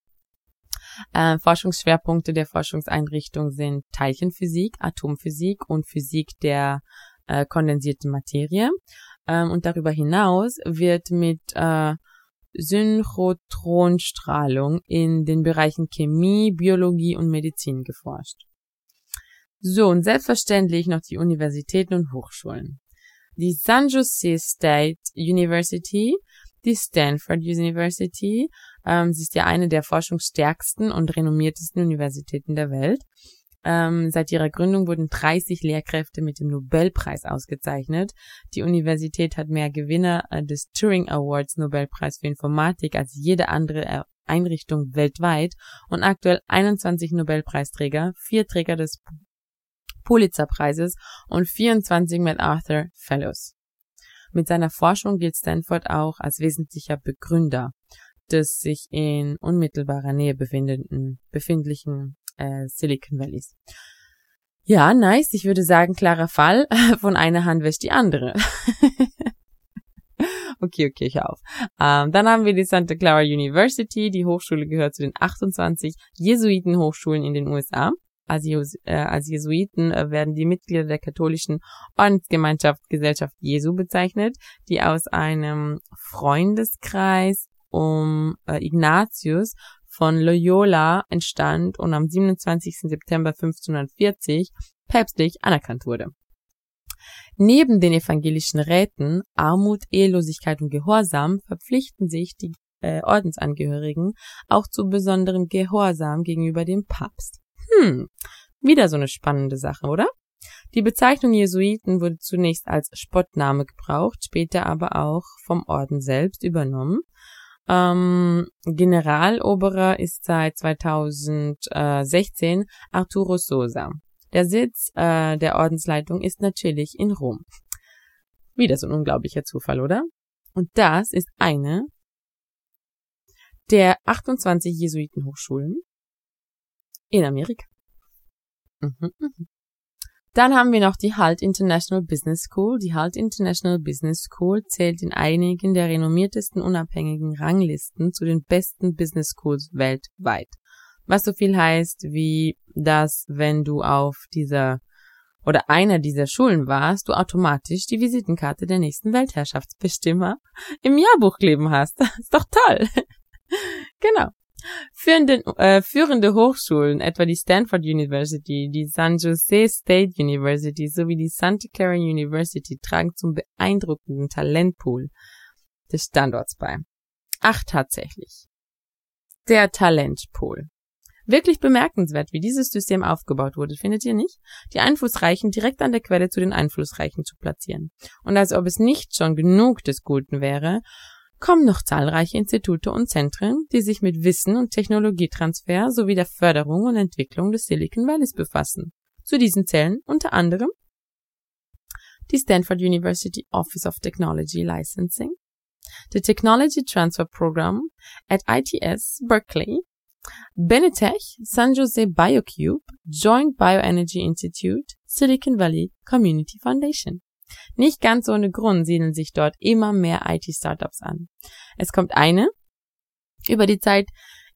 Äh, Forschungsschwerpunkte der Forschungseinrichtung sind Teilchenphysik, Atomphysik und Physik der äh, kondensierten Materie. Ähm, und darüber hinaus wird mit äh, Synchrotronstrahlung in den Bereichen Chemie, Biologie und Medizin geforscht. So, und selbstverständlich noch die Universitäten und Hochschulen. Die San Jose State University, die Stanford University, ähm, sie ist ja eine der forschungsstärksten und renommiertesten Universitäten der Welt. Ähm, seit ihrer Gründung wurden 30 Lehrkräfte mit dem Nobelpreis ausgezeichnet. Die Universität hat mehr Gewinner äh, des Turing Awards Nobelpreis für Informatik als jede andere Einrichtung weltweit und aktuell 21 Nobelpreisträger, vier Träger des Pulitzerpreises und 24 MacArthur Fellows. Mit seiner Forschung gilt Stanford auch als wesentlicher Begründer des sich in unmittelbarer Nähe befindenden, befindlichen äh, Silicon Valleys. Ja, nice. Ich würde sagen, klarer Fall. *laughs* Von einer Hand wäscht die andere. *laughs* okay, okay, ich auf. Ähm, dann haben wir die Santa Clara University. Die Hochschule gehört zu den 28 Jesuitenhochschulen in den USA. Als, äh, als Jesuiten äh, werden die Mitglieder der katholischen Ordensgemeinschaft Gesellschaft Jesu bezeichnet, die aus einem Freundeskreis um äh, Ignatius von Loyola entstand und am 27. September 1540 päpstlich anerkannt wurde. Neben den evangelischen Räten Armut, Ehelosigkeit und Gehorsam verpflichten sich die äh, Ordensangehörigen auch zu besonderem Gehorsam gegenüber dem Papst. Hm, wieder so eine spannende Sache, oder? Die Bezeichnung Jesuiten wurde zunächst als Spottname gebraucht, später aber auch vom Orden selbst übernommen ähm, Generaloberer ist seit 2016 Arturo Sosa. Der Sitz äh, der Ordensleitung ist natürlich in Rom. Wieder so ein unglaublicher Zufall, oder? Und das ist eine der 28 Jesuitenhochschulen in Amerika. Mhm, mhm. Dann haben wir noch die Halt International Business School. Die Halt International Business School zählt in einigen der renommiertesten unabhängigen Ranglisten zu den besten Business Schools weltweit. Was so viel heißt, wie dass, wenn du auf dieser oder einer dieser Schulen warst, du automatisch die Visitenkarte der nächsten Weltherrschaftsbestimmer im Jahrbuch kleben hast. *laughs* ist doch toll. *laughs* genau. Führende, äh, führende Hochschulen, etwa die Stanford University, die San Jose State University sowie die Santa Clara University, tragen zum beeindruckenden Talentpool des Standorts bei. Ach, tatsächlich. Der Talentpool. Wirklich bemerkenswert, wie dieses System aufgebaut wurde, findet ihr nicht? Die Einflussreichen direkt an der Quelle zu den Einflussreichen zu platzieren. Und als ob es nicht schon genug des Guten wäre, kommen noch zahlreiche Institute und Zentren, die sich mit Wissen und Technologietransfer sowie der Förderung und Entwicklung des Silicon Valleys befassen. Zu diesen zählen unter anderem die Stanford University Office of Technology Licensing, the Technology Transfer Program at ITS Berkeley, Benetech, San Jose BioCube, Joint Bioenergy Institute, Silicon Valley Community Foundation. Nicht ganz ohne Grund siedeln sich dort immer mehr IT-Startups an. Es kommt eine über die Zeit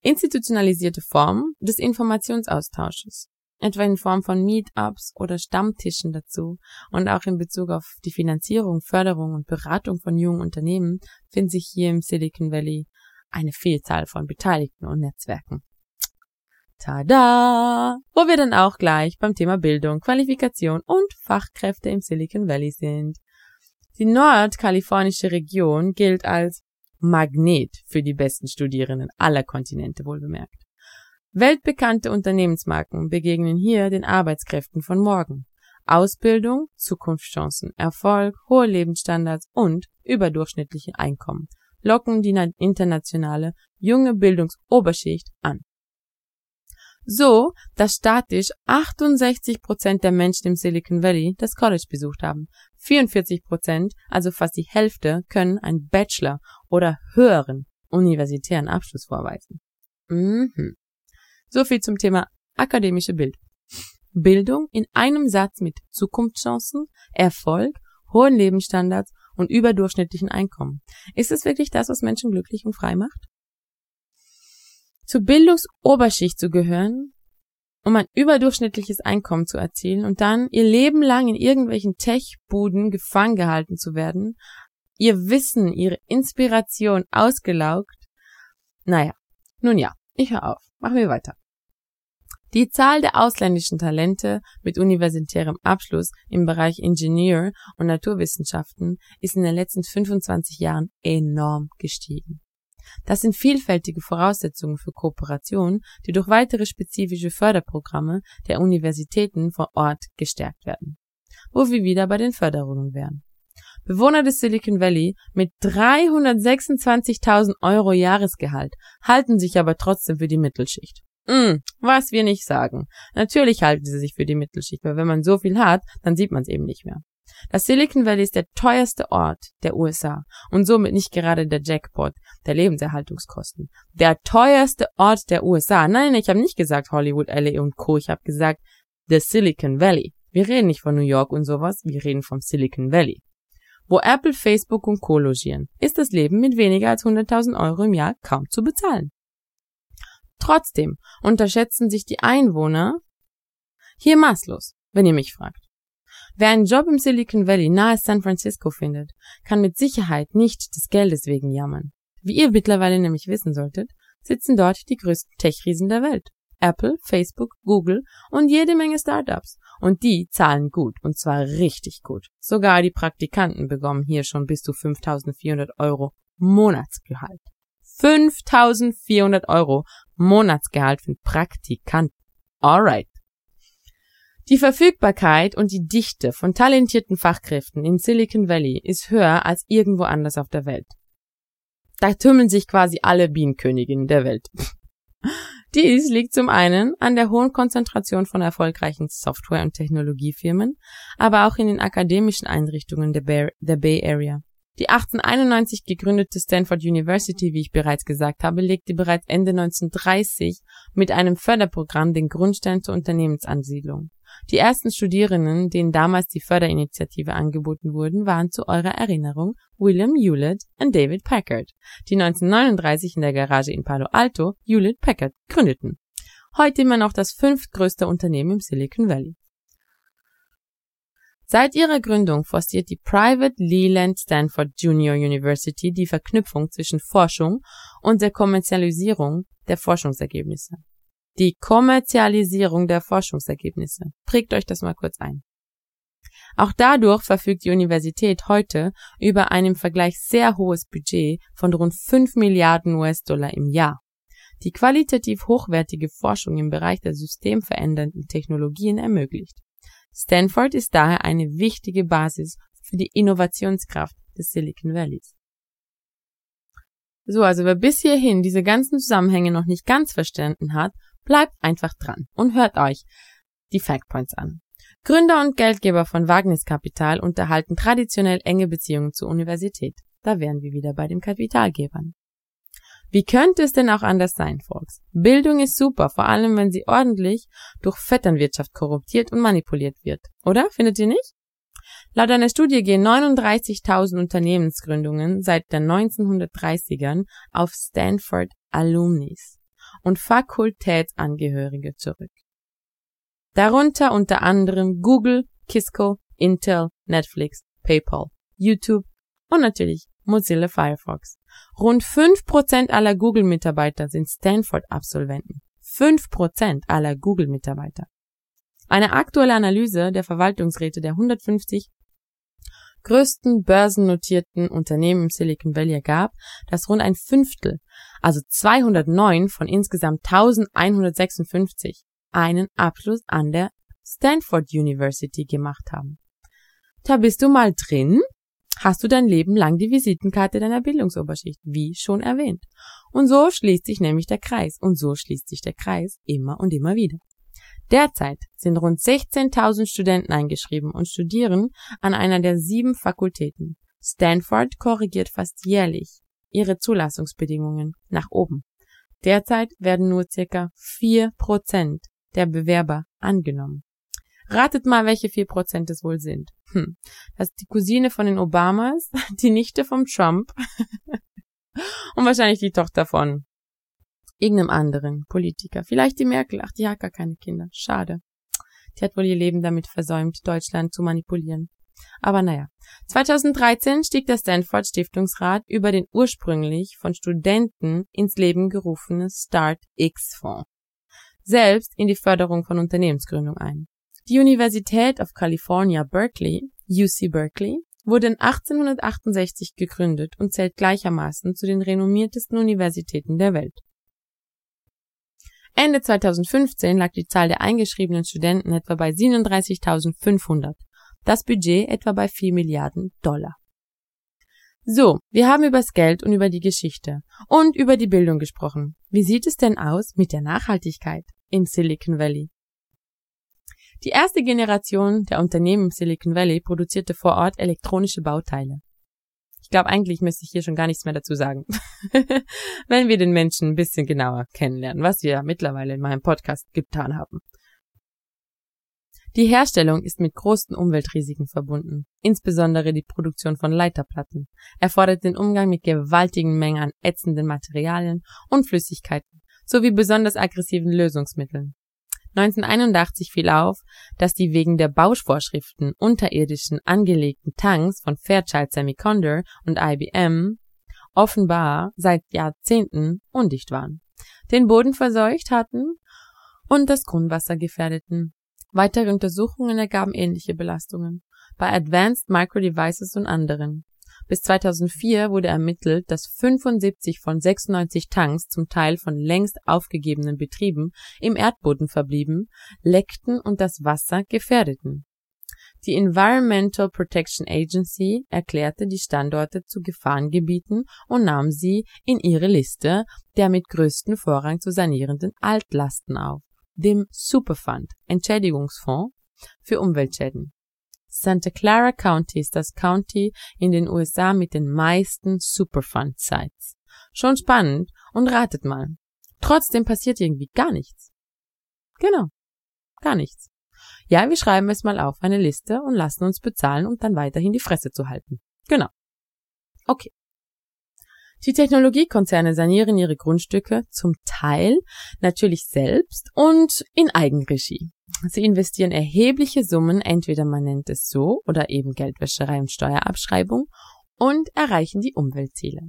institutionalisierte Form des Informationsaustausches, etwa in Form von Meetups oder Stammtischen dazu und auch in Bezug auf die Finanzierung, Förderung und Beratung von jungen Unternehmen finden sich hier im Silicon Valley eine Vielzahl von Beteiligten und Netzwerken. Tada! Wo wir dann auch gleich beim Thema Bildung, Qualifikation und Fachkräfte im Silicon Valley sind. Die nordkalifornische Region gilt als Magnet für die besten Studierenden aller Kontinente wohlbemerkt. Weltbekannte Unternehmensmarken begegnen hier den Arbeitskräften von morgen. Ausbildung, Zukunftschancen, Erfolg, hohe Lebensstandards und überdurchschnittliche Einkommen locken die internationale junge Bildungsoberschicht an so dass statisch 68 Prozent der Menschen im Silicon Valley das College besucht haben. 44 Prozent, also fast die Hälfte, können einen Bachelor oder höheren universitären Abschluss vorweisen. Mhm. So viel zum Thema akademische Bildung. Bildung in einem Satz mit Zukunftschancen, Erfolg, hohen Lebensstandards und überdurchschnittlichen Einkommen. Ist es wirklich das, was Menschen glücklich und frei macht? Zur Bildungsoberschicht zu gehören, um ein überdurchschnittliches Einkommen zu erzielen und dann ihr Leben lang in irgendwelchen Tech-Buden gefangen gehalten zu werden, ihr Wissen, ihre Inspiration ausgelaugt. Naja, nun ja, ich höre auf. Machen wir weiter. Die Zahl der ausländischen Talente mit universitärem Abschluss im Bereich Ingenieur und Naturwissenschaften ist in den letzten 25 Jahren enorm gestiegen. Das sind vielfältige Voraussetzungen für Kooperation, die durch weitere spezifische Förderprogramme der Universitäten vor Ort gestärkt werden. Wo wir wieder bei den Förderungen wären. Bewohner des Silicon Valley mit 326.000 Euro Jahresgehalt halten sich aber trotzdem für die Mittelschicht. Mm, was wir nicht sagen. Natürlich halten sie sich für die Mittelschicht, weil wenn man so viel hat, dann sieht man es eben nicht mehr. Das Silicon Valley ist der teuerste Ort der USA und somit nicht gerade der Jackpot der Lebenserhaltungskosten. Der teuerste Ort der USA. Nein, ich habe nicht gesagt Hollywood, LA und Co. Ich habe gesagt the Silicon Valley. Wir reden nicht von New York und sowas, wir reden vom Silicon Valley. Wo Apple, Facebook und Co. logieren, ist das Leben mit weniger als 100.000 Euro im Jahr kaum zu bezahlen. Trotzdem unterschätzen sich die Einwohner hier maßlos, wenn ihr mich fragt. Wer einen Job im Silicon Valley nahe San Francisco findet, kann mit Sicherheit nicht des Geldes wegen jammern. Wie ihr mittlerweile nämlich wissen solltet, sitzen dort die größten Tech-Riesen der Welt. Apple, Facebook, Google und jede Menge Startups. Und die zahlen gut, und zwar richtig gut. Sogar die Praktikanten bekommen hier schon bis zu 5400 Euro Monatsgehalt. 5400 Euro Monatsgehalt für Praktikanten. Alright. Die Verfügbarkeit und die Dichte von talentierten Fachkräften im Silicon Valley ist höher als irgendwo anders auf der Welt. Da tümmeln sich quasi alle Bienenköniginnen der Welt. *laughs* Dies liegt zum einen an der hohen Konzentration von erfolgreichen Software- und Technologiefirmen, aber auch in den akademischen Einrichtungen der Bay, der Bay Area. Die 1891 gegründete Stanford University, wie ich bereits gesagt habe, legte bereits Ende 1930 mit einem Förderprogramm den Grundstein zur Unternehmensansiedlung. Die ersten Studierenden, denen damals die Förderinitiative angeboten wurden, waren zu eurer Erinnerung William Hewlett und David Packard, die 1939 in der Garage in Palo Alto Hewlett Packard gründeten. Heute immer noch das fünftgrößte Unternehmen im Silicon Valley. Seit ihrer Gründung forciert die Private Leland Stanford Junior University die Verknüpfung zwischen Forschung und der Kommerzialisierung der Forschungsergebnisse. Die Kommerzialisierung der Forschungsergebnisse. Prägt euch das mal kurz ein. Auch dadurch verfügt die Universität heute über ein im Vergleich sehr hohes Budget von rund 5 Milliarden US-Dollar im Jahr. Die qualitativ hochwertige Forschung im Bereich der systemverändernden Technologien ermöglicht. Stanford ist daher eine wichtige Basis für die Innovationskraft des Silicon Valleys. So, also wer bis hierhin diese ganzen Zusammenhänge noch nicht ganz verstanden hat, bleibt einfach dran und hört euch die Factpoints an. Gründer und Geldgeber von Wagniskapital unterhalten traditionell enge Beziehungen zur Universität. Da wären wir wieder bei den Kapitalgebern. Wie könnte es denn auch anders sein, Volks? Bildung ist super, vor allem wenn sie ordentlich durch Vetternwirtschaft korruptiert und manipuliert wird. Oder? Findet ihr nicht? Laut einer Studie gehen 39.000 Unternehmensgründungen seit den 1930ern auf Stanford Alumnis und Fakultätsangehörige zurück. Darunter unter anderem Google, Kisco, Intel, Netflix, PayPal, YouTube und natürlich Mozilla Firefox. Rund 5% aller Google-Mitarbeiter sind Stanford-Absolventen. 5% aller Google-Mitarbeiter. Eine aktuelle Analyse der Verwaltungsräte der 150 größten börsennotierten Unternehmen im Silicon Valley ergab, dass rund ein Fünftel, also 209 von insgesamt 1156, einen Abschluss an der Stanford University gemacht haben. Da bist du mal drin hast du dein Leben lang die Visitenkarte deiner Bildungsoberschicht, wie schon erwähnt. Und so schließt sich nämlich der Kreis. Und so schließt sich der Kreis immer und immer wieder. Derzeit sind rund 16.000 Studenten eingeschrieben und studieren an einer der sieben Fakultäten. Stanford korrigiert fast jährlich ihre Zulassungsbedingungen nach oben. Derzeit werden nur circa vier Prozent der Bewerber angenommen. Ratet mal, welche vier Prozent es wohl sind. Hm. Das ist die Cousine von den Obamas, *laughs* die Nichte vom Trump *laughs* und wahrscheinlich die Tochter von irgendeinem anderen Politiker. Vielleicht die Merkel. Ach, die hat gar keine Kinder. Schade. Die hat wohl ihr Leben damit versäumt, Deutschland zu manipulieren. Aber naja. 2013 stieg der Stanford Stiftungsrat über den ursprünglich von Studenten ins Leben gerufene Start X Fonds selbst in die Förderung von Unternehmensgründung ein. Die Universität of California, Berkeley, UC Berkeley, wurde 1868 gegründet und zählt gleichermaßen zu den renommiertesten Universitäten der Welt. Ende 2015 lag die Zahl der eingeschriebenen Studenten etwa bei 37.500, das Budget etwa bei 4 Milliarden Dollar. So, wir haben übers Geld und über die Geschichte und über die Bildung gesprochen. Wie sieht es denn aus mit der Nachhaltigkeit im Silicon Valley? Die erste Generation der Unternehmen im Silicon Valley produzierte vor Ort elektronische Bauteile. Ich glaube, eigentlich müsste ich hier schon gar nichts mehr dazu sagen, *laughs* wenn wir den Menschen ein bisschen genauer kennenlernen, was wir mittlerweile in meinem Podcast getan haben. Die Herstellung ist mit großen Umweltrisiken verbunden, insbesondere die Produktion von Leiterplatten, erfordert den Umgang mit gewaltigen Mengen an ätzenden Materialien und Flüssigkeiten sowie besonders aggressiven Lösungsmitteln. 1981 fiel auf, dass die wegen der Bauvorschriften unterirdischen angelegten Tanks von Fairchild Semiconductor und IBM offenbar seit Jahrzehnten undicht waren, den Boden verseucht hatten und das Grundwasser gefährdeten. Weitere Untersuchungen ergaben ähnliche Belastungen bei Advanced Micro Devices und anderen. Bis 2004 wurde ermittelt, dass 75 von 96 Tanks zum Teil von längst aufgegebenen Betrieben im Erdboden verblieben, leckten und das Wasser gefährdeten. Die Environmental Protection Agency erklärte die Standorte zu Gefahrengebieten und nahm sie in ihre Liste der mit größten Vorrang zu sanierenden Altlasten auf, dem Superfund Entschädigungsfonds für Umweltschäden Santa Clara County ist das County in den USA mit den meisten Superfund Sites. Schon spannend und ratet mal. Trotzdem passiert irgendwie gar nichts. Genau. Gar nichts. Ja, wir schreiben es mal auf eine Liste und lassen uns bezahlen, um dann weiterhin die Fresse zu halten. Genau. Okay. Die Technologiekonzerne sanieren ihre Grundstücke zum Teil natürlich selbst und in Eigenregie. Sie investieren erhebliche Summen, entweder man nennt es so oder eben Geldwäscherei und Steuerabschreibung und erreichen die Umweltziele.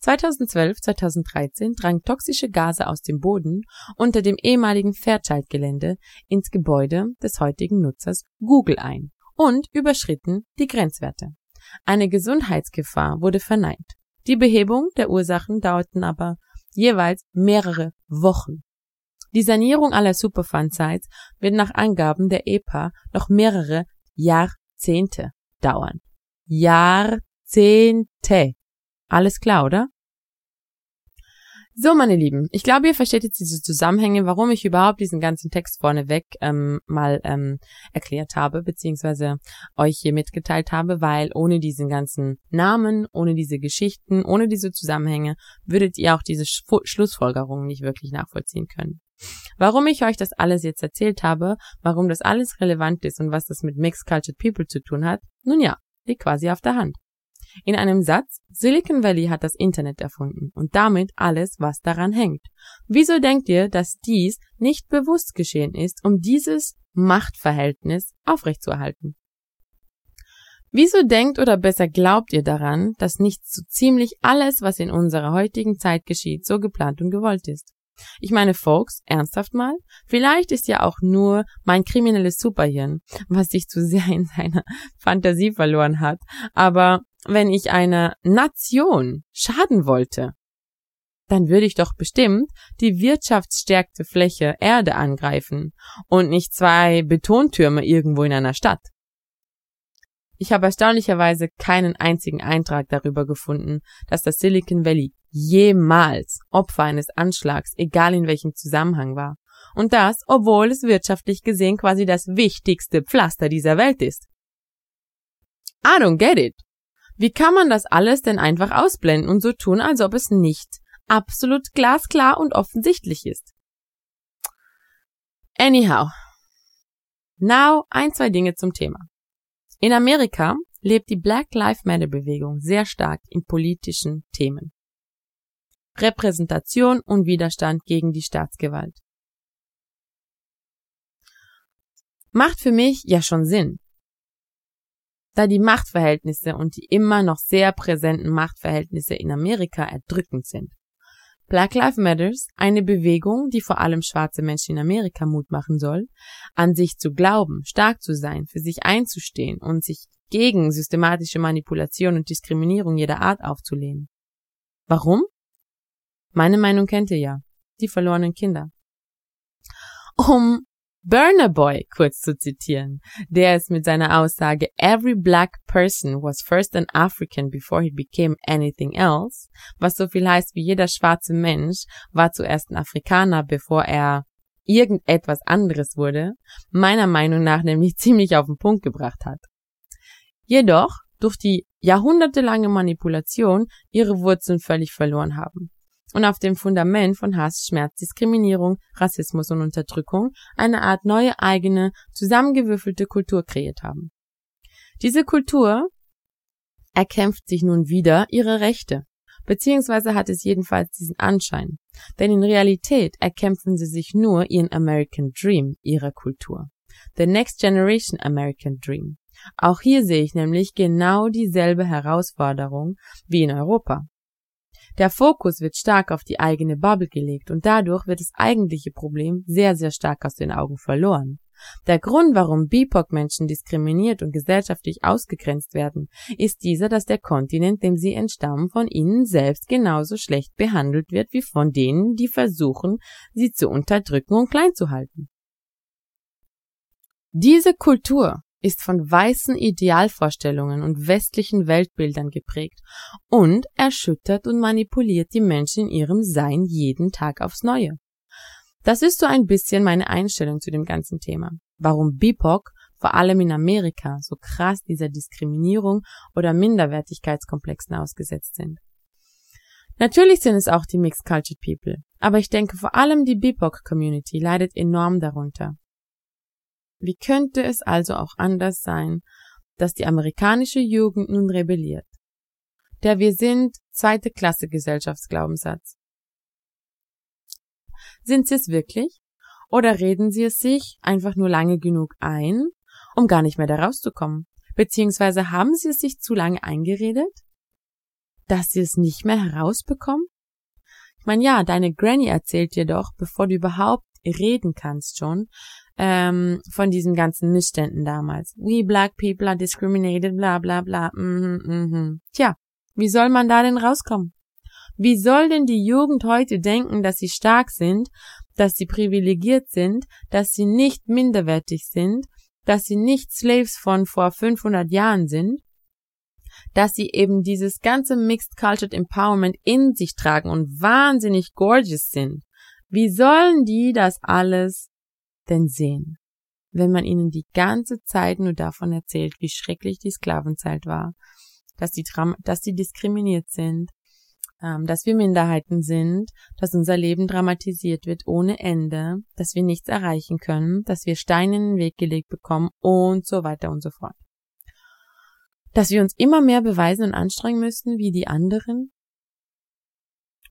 2012, 2013 drangen toxische Gase aus dem Boden unter dem ehemaligen Fairchild-Gelände ins Gebäude des heutigen Nutzers Google ein und überschritten die Grenzwerte. Eine Gesundheitsgefahr wurde verneint. Die Behebung der Ursachen dauerten aber jeweils mehrere Wochen. Die Sanierung aller Superfund-Sites wird nach Angaben der EPA noch mehrere Jahrzehnte dauern. Jahrzehnte. Alles klar, oder? So, meine Lieben, ich glaube, ihr versteht jetzt diese Zusammenhänge, warum ich überhaupt diesen ganzen Text vorneweg ähm, mal ähm, erklärt habe, beziehungsweise euch hier mitgeteilt habe, weil ohne diesen ganzen Namen, ohne diese Geschichten, ohne diese Zusammenhänge, würdet ihr auch diese Sch Schlussfolgerungen nicht wirklich nachvollziehen können. Warum ich euch das alles jetzt erzählt habe, warum das alles relevant ist und was das mit Mixed Cultured People zu tun hat, nun ja, liegt quasi auf der Hand. In einem Satz, Silicon Valley hat das Internet erfunden und damit alles, was daran hängt. Wieso denkt ihr, dass dies nicht bewusst geschehen ist, um dieses Machtverhältnis aufrechtzuerhalten? Wieso denkt oder besser glaubt ihr daran, dass nicht so ziemlich alles, was in unserer heutigen Zeit geschieht, so geplant und gewollt ist? Ich meine, Folks, ernsthaft mal? Vielleicht ist ja auch nur mein kriminelles Superhirn, was sich zu sehr in seiner Fantasie verloren hat, aber wenn ich einer Nation schaden wollte, dann würde ich doch bestimmt die wirtschaftsstärkte Fläche Erde angreifen und nicht zwei Betontürme irgendwo in einer Stadt. Ich habe erstaunlicherweise keinen einzigen Eintrag darüber gefunden, dass das Silicon Valley jemals Opfer eines Anschlags, egal in welchem Zusammenhang war. Und das, obwohl es wirtschaftlich gesehen quasi das wichtigste Pflaster dieser Welt ist. I don't get it. Wie kann man das alles denn einfach ausblenden und so tun, als ob es nicht absolut glasklar und offensichtlich ist? Anyhow. Now ein, zwei Dinge zum Thema. In Amerika lebt die Black Lives Matter Bewegung sehr stark in politischen Themen. Repräsentation und Widerstand gegen die Staatsgewalt. Macht für mich ja schon Sinn. Da die Machtverhältnisse und die immer noch sehr präsenten Machtverhältnisse in Amerika erdrückend sind. Black Lives Matters, eine Bewegung, die vor allem schwarze Menschen in Amerika Mut machen soll, an sich zu glauben, stark zu sein, für sich einzustehen und sich gegen systematische Manipulation und Diskriminierung jeder Art aufzulehnen. Warum? Meine Meinung kennt ihr ja. Die verlorenen Kinder. Um Burner Boy kurz zu zitieren, der es mit seiner Aussage Every black person was first an African before he became anything else, was so viel heißt wie jeder schwarze Mensch war zuerst ein Afrikaner, bevor er irgendetwas anderes wurde, meiner Meinung nach nämlich *laughs* ziemlich auf den Punkt gebracht hat. Jedoch durch die jahrhundertelange Manipulation ihre Wurzeln völlig verloren haben und auf dem Fundament von Hass, Schmerz, Diskriminierung, Rassismus und Unterdrückung eine Art neue eigene, zusammengewürfelte Kultur kreiert haben. Diese Kultur erkämpft sich nun wieder ihre Rechte, beziehungsweise hat es jedenfalls diesen Anschein, denn in Realität erkämpfen sie sich nur ihren American Dream ihrer Kultur. The Next Generation American Dream. Auch hier sehe ich nämlich genau dieselbe Herausforderung wie in Europa. Der Fokus wird stark auf die eigene Bubble gelegt und dadurch wird das eigentliche Problem sehr, sehr stark aus den Augen verloren. Der Grund, warum BIPOC-Menschen diskriminiert und gesellschaftlich ausgegrenzt werden, ist dieser, dass der Kontinent, dem sie entstammen, von ihnen selbst genauso schlecht behandelt wird wie von denen, die versuchen, sie zu unterdrücken und klein zu halten. Diese Kultur ist von weißen Idealvorstellungen und westlichen Weltbildern geprägt und erschüttert und manipuliert die Menschen in ihrem Sein jeden Tag aufs Neue. Das ist so ein bisschen meine Einstellung zu dem ganzen Thema. Warum BIPOC vor allem in Amerika so krass dieser Diskriminierung oder Minderwertigkeitskomplexen ausgesetzt sind. Natürlich sind es auch die Mixed Cultured People, aber ich denke vor allem die BIPOC Community leidet enorm darunter. Wie könnte es also auch anders sein, dass die amerikanische Jugend nun rebelliert? Der Wir sind zweite Klasse Gesellschaftsglaubenssatz. Sind sie es wirklich? Oder reden sie es sich einfach nur lange genug ein, um gar nicht mehr da rauszukommen? Beziehungsweise haben sie es sich zu lange eingeredet? Dass sie es nicht mehr herausbekommen? Ich meine, ja, deine Granny erzählt dir doch, bevor du überhaupt reden kannst schon, ähm, von diesen ganzen Missständen damals. We black people are discriminated, bla bla bla. Mhm, mhm. Tja, wie soll man da denn rauskommen? Wie soll denn die Jugend heute denken, dass sie stark sind, dass sie privilegiert sind, dass sie nicht minderwertig sind, dass sie nicht Slaves von vor 500 Jahren sind, dass sie eben dieses ganze Mixed Cultured Empowerment in sich tragen und wahnsinnig gorgeous sind. Wie sollen die das alles denn sehen, wenn man ihnen die ganze Zeit nur davon erzählt, wie schrecklich die Sklavenzeit war, dass die, dass die diskriminiert sind, ähm, dass wir Minderheiten sind, dass unser Leben dramatisiert wird ohne Ende, dass wir nichts erreichen können, dass wir Steine in den Weg gelegt bekommen und so weiter und so fort. Dass wir uns immer mehr beweisen und anstrengen müssten wie die anderen,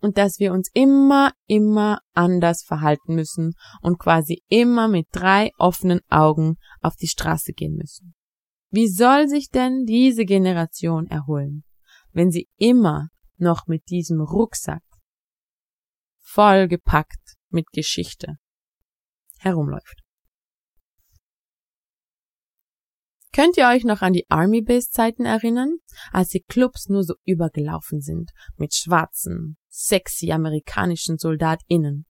und dass wir uns immer, immer anders verhalten müssen und quasi immer mit drei offenen Augen auf die Straße gehen müssen. Wie soll sich denn diese Generation erholen, wenn sie immer noch mit diesem Rucksack vollgepackt mit Geschichte herumläuft? Könnt ihr euch noch an die Army Base Zeiten erinnern, als die Clubs nur so übergelaufen sind mit schwarzen, sexy amerikanischen SoldatInnen?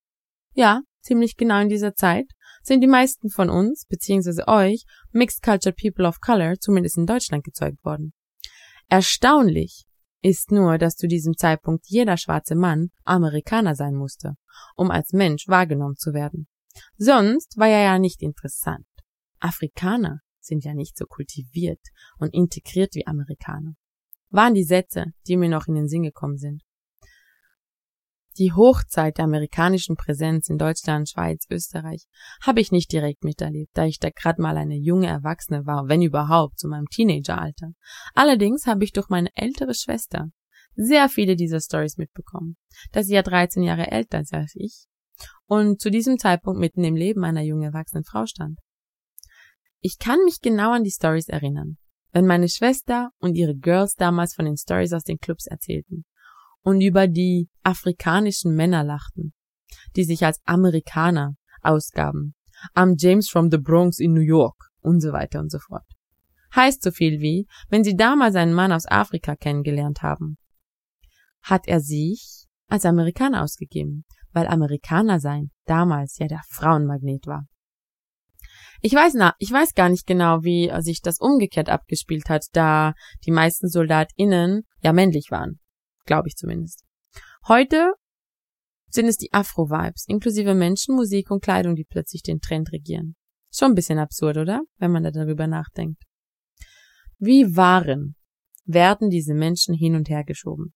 Ja, ziemlich genau in dieser Zeit sind die meisten von uns, beziehungsweise euch, Mixed Cultured People of Color, zumindest in Deutschland gezeugt worden. Erstaunlich ist nur, dass zu diesem Zeitpunkt jeder schwarze Mann Amerikaner sein musste, um als Mensch wahrgenommen zu werden. Sonst war er ja nicht interessant. Afrikaner sind ja nicht so kultiviert und integriert wie Amerikaner. Waren die Sätze, die mir noch in den Sinn gekommen sind. Die Hochzeit der amerikanischen Präsenz in Deutschland, Schweiz, Österreich habe ich nicht direkt miterlebt, da ich da gerade mal eine junge Erwachsene war, wenn überhaupt, zu meinem Teenageralter. Allerdings habe ich durch meine ältere Schwester sehr viele dieser Stories mitbekommen, da sie ja 13 Jahre älter ist als ich und zu diesem Zeitpunkt mitten im Leben einer jungen erwachsenen Frau stand. Ich kann mich genau an die Stories erinnern, wenn meine Schwester und ihre Girls damals von den Stories aus den Clubs erzählten und über die afrikanischen Männer lachten, die sich als Amerikaner ausgaben, am James from the Bronx in New York und so weiter und so fort. Heißt so viel wie, wenn sie damals einen Mann aus Afrika kennengelernt haben, hat er sich als Amerikaner ausgegeben, weil Amerikaner sein damals ja der Frauenmagnet war. Ich weiß, na, ich weiß gar nicht genau, wie sich das umgekehrt abgespielt hat, da die meisten SoldatInnen ja männlich waren. Glaube ich zumindest. Heute sind es die Afro-Vibes, inklusive Menschen, Musik und Kleidung, die plötzlich den Trend regieren. Schon ein bisschen absurd, oder? Wenn man da darüber nachdenkt. Wie waren werden diese Menschen hin und her geschoben?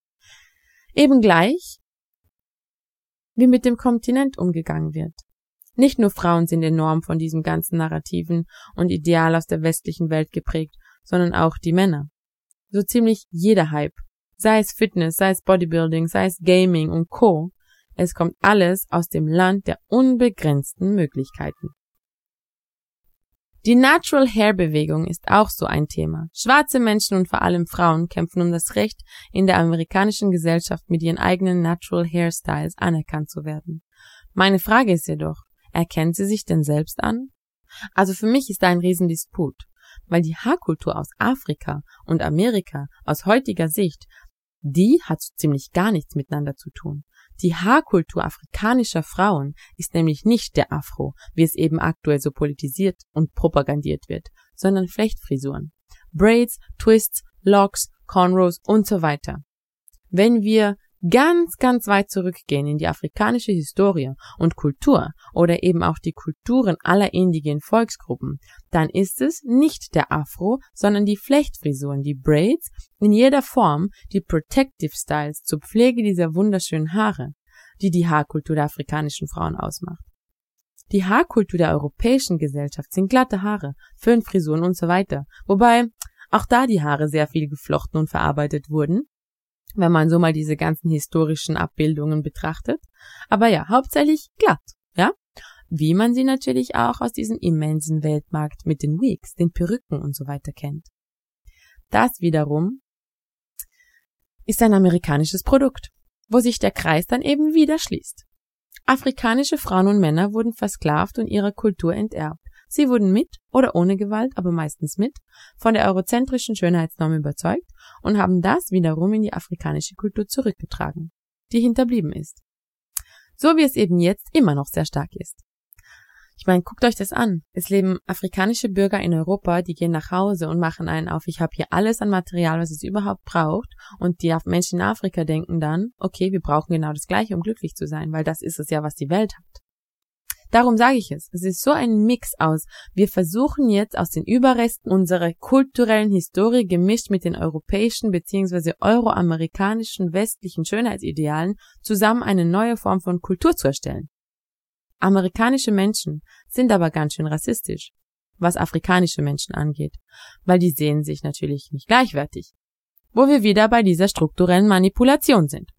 Eben gleich, wie mit dem Kontinent umgegangen wird. Nicht nur Frauen sind enorm von diesem ganzen Narrativen und Ideal aus der westlichen Welt geprägt, sondern auch die Männer. So ziemlich jeder Hype, sei es Fitness, sei es Bodybuilding, sei es Gaming und Co. Es kommt alles aus dem Land der unbegrenzten Möglichkeiten. Die Natural Hair Bewegung ist auch so ein Thema. Schwarze Menschen und vor allem Frauen kämpfen um das Recht, in der amerikanischen Gesellschaft mit ihren eigenen Natural Hairstyles anerkannt zu werden. Meine Frage ist jedoch, erkennt sie sich denn selbst an? Also für mich ist da ein Riesendisput, weil die Haarkultur aus Afrika und Amerika aus heutiger Sicht, die hat so ziemlich gar nichts miteinander zu tun. Die Haarkultur afrikanischer Frauen ist nämlich nicht der Afro, wie es eben aktuell so politisiert und propagandiert wird, sondern Flechtfrisuren. Braids, Twists, Locks, Cornrows und so weiter. Wenn wir ganz, ganz weit zurückgehen in die afrikanische Historie und Kultur oder eben auch die Kulturen aller indigenen Volksgruppen, dann ist es nicht der Afro, sondern die Flechtfrisuren, die Braids in jeder Form, die Protective Styles zur Pflege dieser wunderschönen Haare, die die Haarkultur der afrikanischen Frauen ausmacht. Die Haarkultur der europäischen Gesellschaft sind glatte Haare, Föhnfrisuren und so weiter, wobei auch da die Haare sehr viel geflochten und verarbeitet wurden, wenn man so mal diese ganzen historischen Abbildungen betrachtet. Aber ja, hauptsächlich glatt, ja? Wie man sie natürlich auch aus diesem immensen Weltmarkt mit den Wigs, den Perücken und so weiter kennt. Das wiederum ist ein amerikanisches Produkt, wo sich der Kreis dann eben wieder schließt. Afrikanische Frauen und Männer wurden versklavt und ihrer Kultur enterbt. Sie wurden mit oder ohne Gewalt, aber meistens mit, von der eurozentrischen Schönheitsnorm überzeugt und haben das wiederum in die afrikanische Kultur zurückgetragen, die hinterblieben ist. So wie es eben jetzt immer noch sehr stark ist. Ich meine, guckt euch das an. Es leben afrikanische Bürger in Europa, die gehen nach Hause und machen einen auf, ich habe hier alles an Material, was es überhaupt braucht. Und die Menschen in Afrika denken dann, okay, wir brauchen genau das Gleiche, um glücklich zu sein, weil das ist es ja, was die Welt hat. Darum sage ich es. Es ist so ein Mix aus. Wir versuchen jetzt aus den Überresten unserer kulturellen Historie gemischt mit den europäischen bzw. euroamerikanischen westlichen Schönheitsidealen zusammen eine neue Form von Kultur zu erstellen. Amerikanische Menschen sind aber ganz schön rassistisch, was afrikanische Menschen angeht, weil die sehen sich natürlich nicht gleichwertig. Wo wir wieder bei dieser strukturellen Manipulation sind.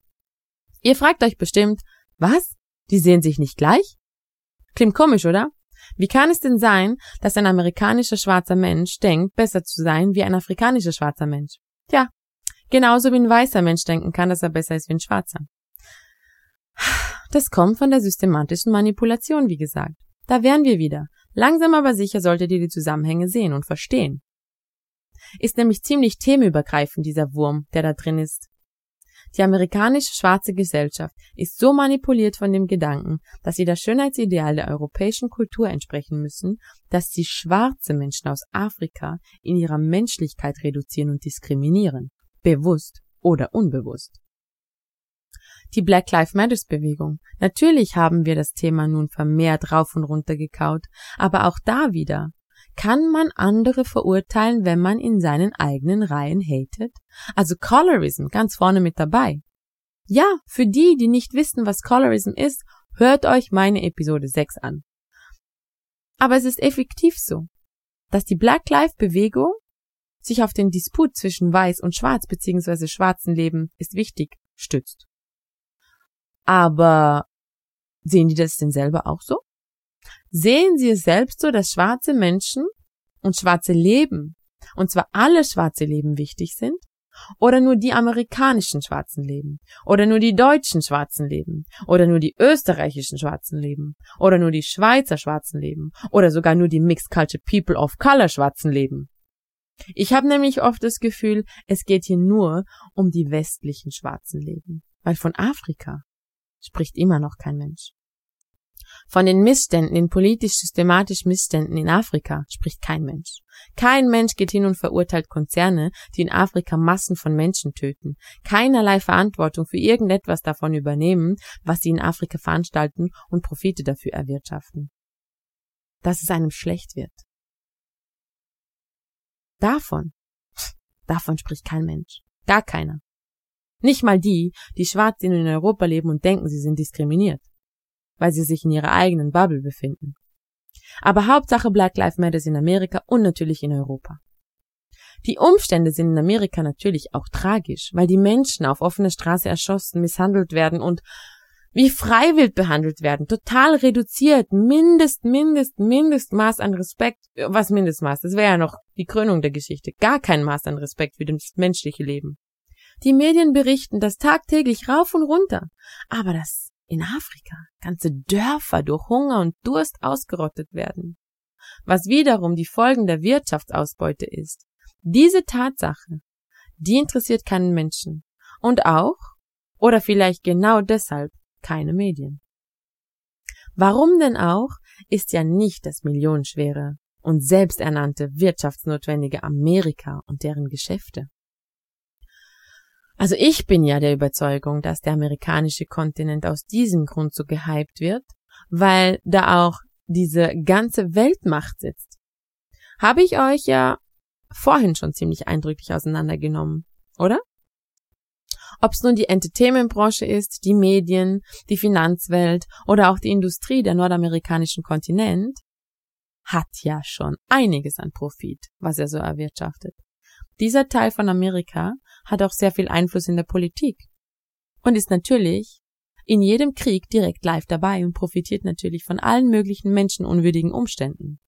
Ihr fragt euch bestimmt, was? Die sehen sich nicht gleich? Klingt komisch, oder? Wie kann es denn sein, dass ein amerikanischer schwarzer Mensch denkt, besser zu sein wie ein afrikanischer schwarzer Mensch? Tja, genauso wie ein weißer Mensch denken kann, dass er besser ist wie ein schwarzer. Das kommt von der systematischen Manipulation, wie gesagt. Da wären wir wieder. Langsam aber sicher solltet ihr die Zusammenhänge sehen und verstehen. Ist nämlich ziemlich themenübergreifend dieser Wurm, der da drin ist. Die amerikanische schwarze Gesellschaft ist so manipuliert von dem Gedanken, dass sie das Schönheitsideal der europäischen Kultur entsprechen müssen, dass sie schwarze Menschen aus Afrika in ihrer Menschlichkeit reduzieren und diskriminieren, bewusst oder unbewusst. Die Black Lives Matters Bewegung. Natürlich haben wir das Thema nun vermehrt rauf und runter gekaut, aber auch da wieder kann man andere verurteilen, wenn man in seinen eigenen Reihen hatet? Also Colorism ganz vorne mit dabei. Ja, für die, die nicht wissen, was Colorism ist, hört euch meine Episode 6 an. Aber es ist effektiv so, dass die Black Life Bewegung sich auf den Disput zwischen Weiß und Schwarz bzw. schwarzen Leben ist wichtig stützt. Aber sehen die das denn selber auch so? Sehen sie es selbst so, dass schwarze Menschen und schwarze Leben, und zwar alle schwarze Leben wichtig sind? Oder nur die amerikanischen schwarzen Leben? Oder nur die deutschen schwarzen Leben? Oder nur die österreichischen schwarzen Leben? Oder nur die Schweizer schwarzen Leben? Oder sogar nur die Mixed Culture People of Color schwarzen Leben? Ich habe nämlich oft das Gefühl, es geht hier nur um die westlichen schwarzen Leben, weil von Afrika spricht immer noch kein Mensch. Von den Missständen, den politisch-systematisch Missständen in Afrika spricht kein Mensch. Kein Mensch geht hin und verurteilt Konzerne, die in Afrika Massen von Menschen töten. Keinerlei Verantwortung für irgendetwas davon übernehmen, was sie in Afrika veranstalten und Profite dafür erwirtschaften. Dass es einem schlecht wird. Davon, davon spricht kein Mensch. Gar keiner. Nicht mal die, die schwarz sind und in Europa leben und denken, sie sind diskriminiert, weil sie sich in ihrer eigenen Bubble befinden. Aber Hauptsache Black Lives Matter in Amerika und natürlich in Europa. Die Umstände sind in Amerika natürlich auch tragisch, weil die Menschen auf offener Straße erschossen, misshandelt werden und wie freiwillig behandelt werden, total reduziert, Mindest, Mindest, Mindestmaß an Respekt. Was Mindestmaß? Das wäre ja noch die Krönung der Geschichte. Gar kein Maß an Respekt für das menschliche Leben. Die Medien berichten das tagtäglich rauf und runter. Aber dass in Afrika ganze Dörfer durch Hunger und Durst ausgerottet werden. Was wiederum die Folgen der Wirtschaftsausbeute ist. Diese Tatsache, die interessiert keinen Menschen. Und auch, oder vielleicht genau deshalb, keine Medien. Warum denn auch, ist ja nicht das millionenschwere und selbsternannte wirtschaftsnotwendige Amerika und deren Geschäfte. Also ich bin ja der Überzeugung, dass der amerikanische Kontinent aus diesem Grund so gehypt wird, weil da auch diese ganze Weltmacht sitzt. Habe ich euch ja vorhin schon ziemlich eindrücklich auseinandergenommen, oder? Ob es nun die Entertainmentbranche ist, die Medien, die Finanzwelt oder auch die Industrie der nordamerikanischen Kontinent, hat ja schon einiges an Profit, was er so erwirtschaftet. Dieser Teil von Amerika hat auch sehr viel Einfluss in der Politik und ist natürlich in jedem Krieg direkt live dabei und profitiert natürlich von allen möglichen menschenunwürdigen Umständen.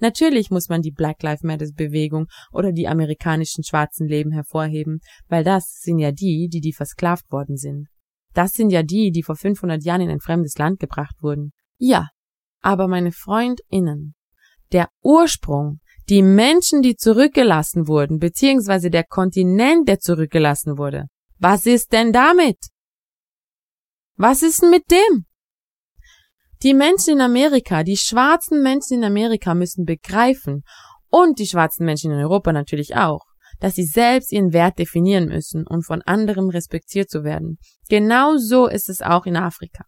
Natürlich muss man die Black Lives Matter Bewegung oder die amerikanischen schwarzen Leben hervorheben, weil das sind ja die, die die versklavt worden sind. Das sind ja die, die vor 500 Jahren in ein fremdes Land gebracht wurden. Ja, aber meine Freundinnen, der Ursprung die Menschen, die zurückgelassen wurden, beziehungsweise der Kontinent, der zurückgelassen wurde. Was ist denn damit? Was ist denn mit dem? Die Menschen in Amerika, die schwarzen Menschen in Amerika müssen begreifen und die schwarzen Menschen in Europa natürlich auch, dass sie selbst ihren Wert definieren müssen und von anderen respektiert zu werden. Genau so ist es auch in Afrika.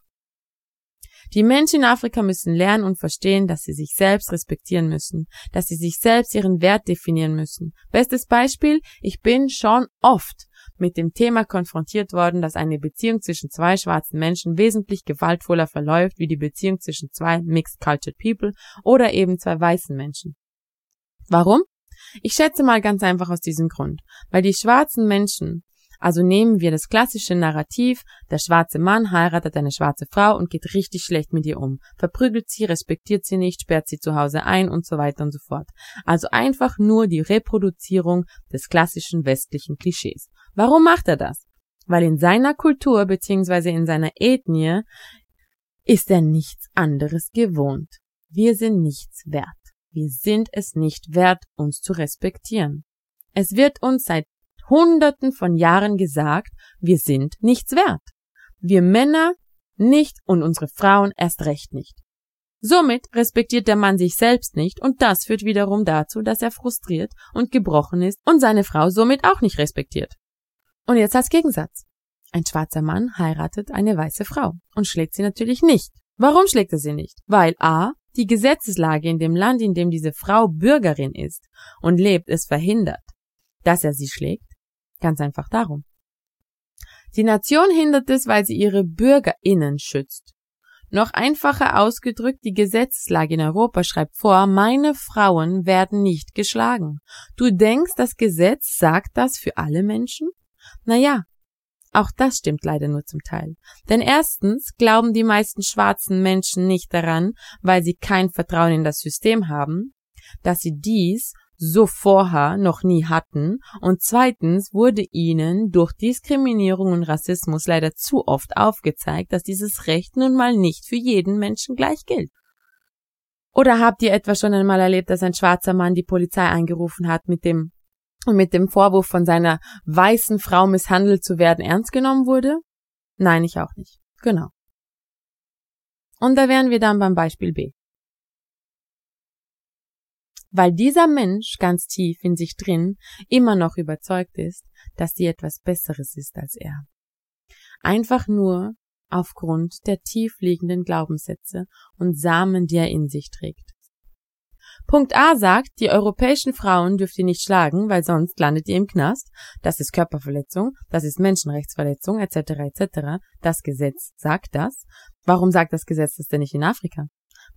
Die Menschen in Afrika müssen lernen und verstehen, dass sie sich selbst respektieren müssen, dass sie sich selbst ihren Wert definieren müssen. Bestes Beispiel, ich bin schon oft mit dem Thema konfrontiert worden, dass eine Beziehung zwischen zwei schwarzen Menschen wesentlich gewaltvoller verläuft wie die Beziehung zwischen zwei Mixed Cultured People oder eben zwei weißen Menschen. Warum? Ich schätze mal ganz einfach aus diesem Grund, weil die schwarzen Menschen also nehmen wir das klassische Narrativ, der schwarze Mann heiratet eine schwarze Frau und geht richtig schlecht mit ihr um, verprügelt sie, respektiert sie nicht, sperrt sie zu Hause ein und so weiter und so fort. Also einfach nur die Reproduzierung des klassischen westlichen Klischees. Warum macht er das? Weil in seiner Kultur bzw. in seiner Ethnie ist er nichts anderes gewohnt. Wir sind nichts wert. Wir sind es nicht wert, uns zu respektieren. Es wird uns seit Hunderten von Jahren gesagt, wir sind nichts wert. Wir Männer nicht und unsere Frauen erst recht nicht. Somit respektiert der Mann sich selbst nicht und das führt wiederum dazu, dass er frustriert und gebrochen ist und seine Frau somit auch nicht respektiert. Und jetzt als Gegensatz. Ein schwarzer Mann heiratet eine weiße Frau und schlägt sie natürlich nicht. Warum schlägt er sie nicht? Weil a. die Gesetzeslage in dem Land, in dem diese Frau Bürgerin ist und lebt, es verhindert, dass er sie schlägt Ganz einfach darum. Die Nation hindert es, weil sie ihre BürgerInnen schützt. Noch einfacher ausgedrückt, die Gesetzeslage in Europa schreibt vor, meine Frauen werden nicht geschlagen. Du denkst, das Gesetz sagt das für alle Menschen? Naja, auch das stimmt leider nur zum Teil. Denn erstens glauben die meisten schwarzen Menschen nicht daran, weil sie kein Vertrauen in das System haben, dass sie dies so vorher noch nie hatten und zweitens wurde ihnen durch Diskriminierung und Rassismus leider zu oft aufgezeigt, dass dieses Recht nun mal nicht für jeden Menschen gleich gilt. Oder habt ihr etwa schon einmal erlebt, dass ein schwarzer Mann die Polizei eingerufen hat mit dem mit dem Vorwurf von seiner weißen Frau misshandelt zu werden ernst genommen wurde? Nein, ich auch nicht. Genau. Und da wären wir dann beim Beispiel B weil dieser Mensch ganz tief in sich drin immer noch überzeugt ist, dass sie etwas Besseres ist als er. Einfach nur aufgrund der tiefliegenden Glaubenssätze und Samen, die er in sich trägt. Punkt A sagt, die europäischen Frauen dürft ihr nicht schlagen, weil sonst landet ihr im Knast. Das ist Körperverletzung, das ist Menschenrechtsverletzung, etc. etc. Das Gesetz sagt das. Warum sagt das Gesetz das denn nicht in Afrika?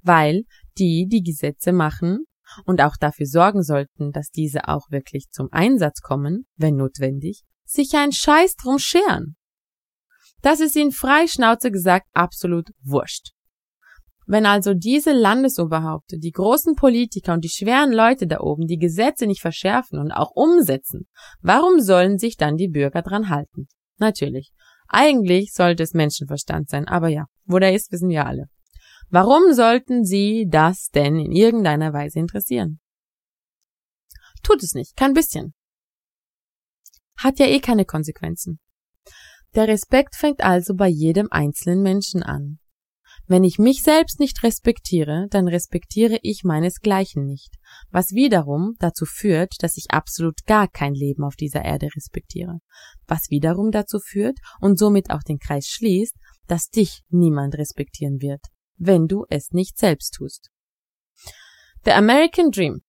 Weil die, die Gesetze machen, und auch dafür sorgen sollten, dass diese auch wirklich zum Einsatz kommen, wenn notwendig, sich ein Scheiß drum scheren. Das ist ihnen frei Schnauze gesagt absolut wurscht. Wenn also diese Landesoberhaupte, die großen Politiker und die schweren Leute da oben die Gesetze nicht verschärfen und auch umsetzen, warum sollen sich dann die Bürger dran halten? Natürlich. Eigentlich sollte es Menschenverstand sein, aber ja, wo der ist, wissen wir alle. Warum sollten Sie das denn in irgendeiner Weise interessieren? Tut es nicht, kein bisschen. Hat ja eh keine Konsequenzen. Der Respekt fängt also bei jedem einzelnen Menschen an. Wenn ich mich selbst nicht respektiere, dann respektiere ich meinesgleichen nicht, was wiederum dazu führt, dass ich absolut gar kein Leben auf dieser Erde respektiere, was wiederum dazu führt und somit auch den Kreis schließt, dass dich niemand respektieren wird wenn du es nicht selbst tust. The American Dream.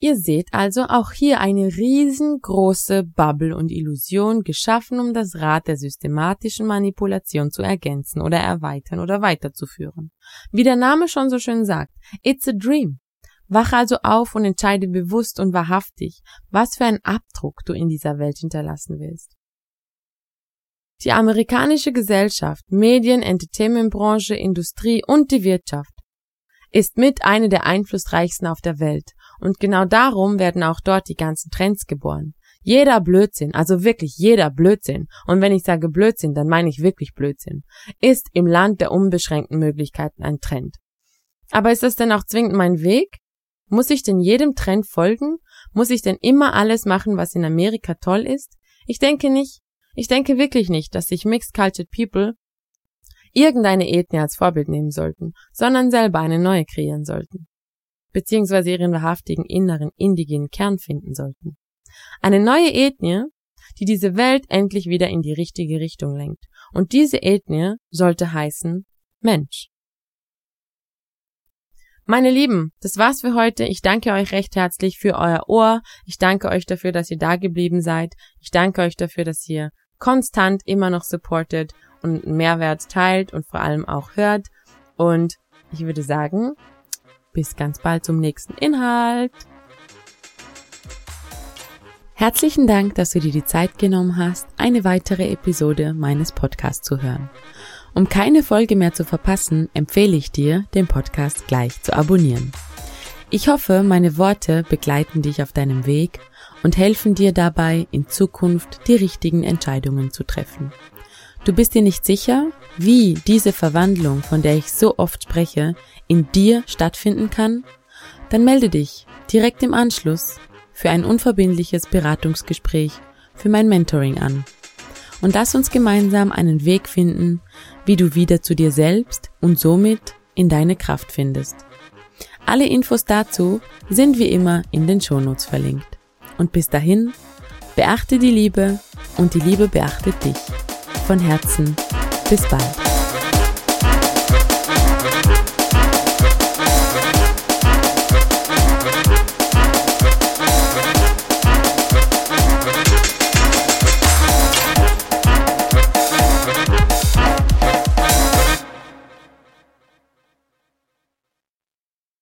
Ihr seht also auch hier eine riesengroße Bubble und Illusion geschaffen, um das Rad der systematischen Manipulation zu ergänzen oder erweitern oder weiterzuführen. Wie der Name schon so schön sagt, it's a dream. Wach also auf und entscheide bewusst und wahrhaftig, was für einen Abdruck du in dieser Welt hinterlassen willst. Die amerikanische Gesellschaft, Medien, Entertainmentbranche, Industrie und die Wirtschaft ist mit eine der einflussreichsten auf der Welt. Und genau darum werden auch dort die ganzen Trends geboren. Jeder Blödsinn, also wirklich jeder Blödsinn, und wenn ich sage Blödsinn, dann meine ich wirklich Blödsinn, ist im Land der unbeschränkten Möglichkeiten ein Trend. Aber ist das denn auch zwingend mein Weg? Muss ich denn jedem Trend folgen? Muss ich denn immer alles machen, was in Amerika toll ist? Ich denke nicht. Ich denke wirklich nicht, dass sich Mixed Cultured People irgendeine Ethnie als Vorbild nehmen sollten, sondern selber eine neue kreieren sollten. Beziehungsweise ihren wahrhaftigen inneren indigenen Kern finden sollten. Eine neue Ethnie, die diese Welt endlich wieder in die richtige Richtung lenkt. Und diese Ethnie sollte heißen Mensch. Meine Lieben, das war's für heute. Ich danke euch recht herzlich für euer Ohr. Ich danke euch dafür, dass ihr da geblieben seid. Ich danke euch dafür, dass ihr konstant immer noch supportet und Mehrwert teilt und vor allem auch hört. Und ich würde sagen, bis ganz bald zum nächsten Inhalt. Herzlichen Dank, dass du dir die Zeit genommen hast, eine weitere Episode meines Podcasts zu hören. Um keine Folge mehr zu verpassen, empfehle ich dir, den Podcast gleich zu abonnieren. Ich hoffe, meine Worte begleiten dich auf deinem Weg und helfen dir dabei, in Zukunft die richtigen Entscheidungen zu treffen. Du bist dir nicht sicher, wie diese Verwandlung, von der ich so oft spreche, in dir stattfinden kann? Dann melde dich direkt im Anschluss für ein unverbindliches Beratungsgespräch für mein Mentoring an. Und lass uns gemeinsam einen Weg finden, wie du wieder zu dir selbst und somit in deine Kraft findest. Alle Infos dazu sind wie immer in den Shownotes verlinkt. Und bis dahin, beachte die Liebe und die Liebe beachtet dich. Von Herzen, bis bald.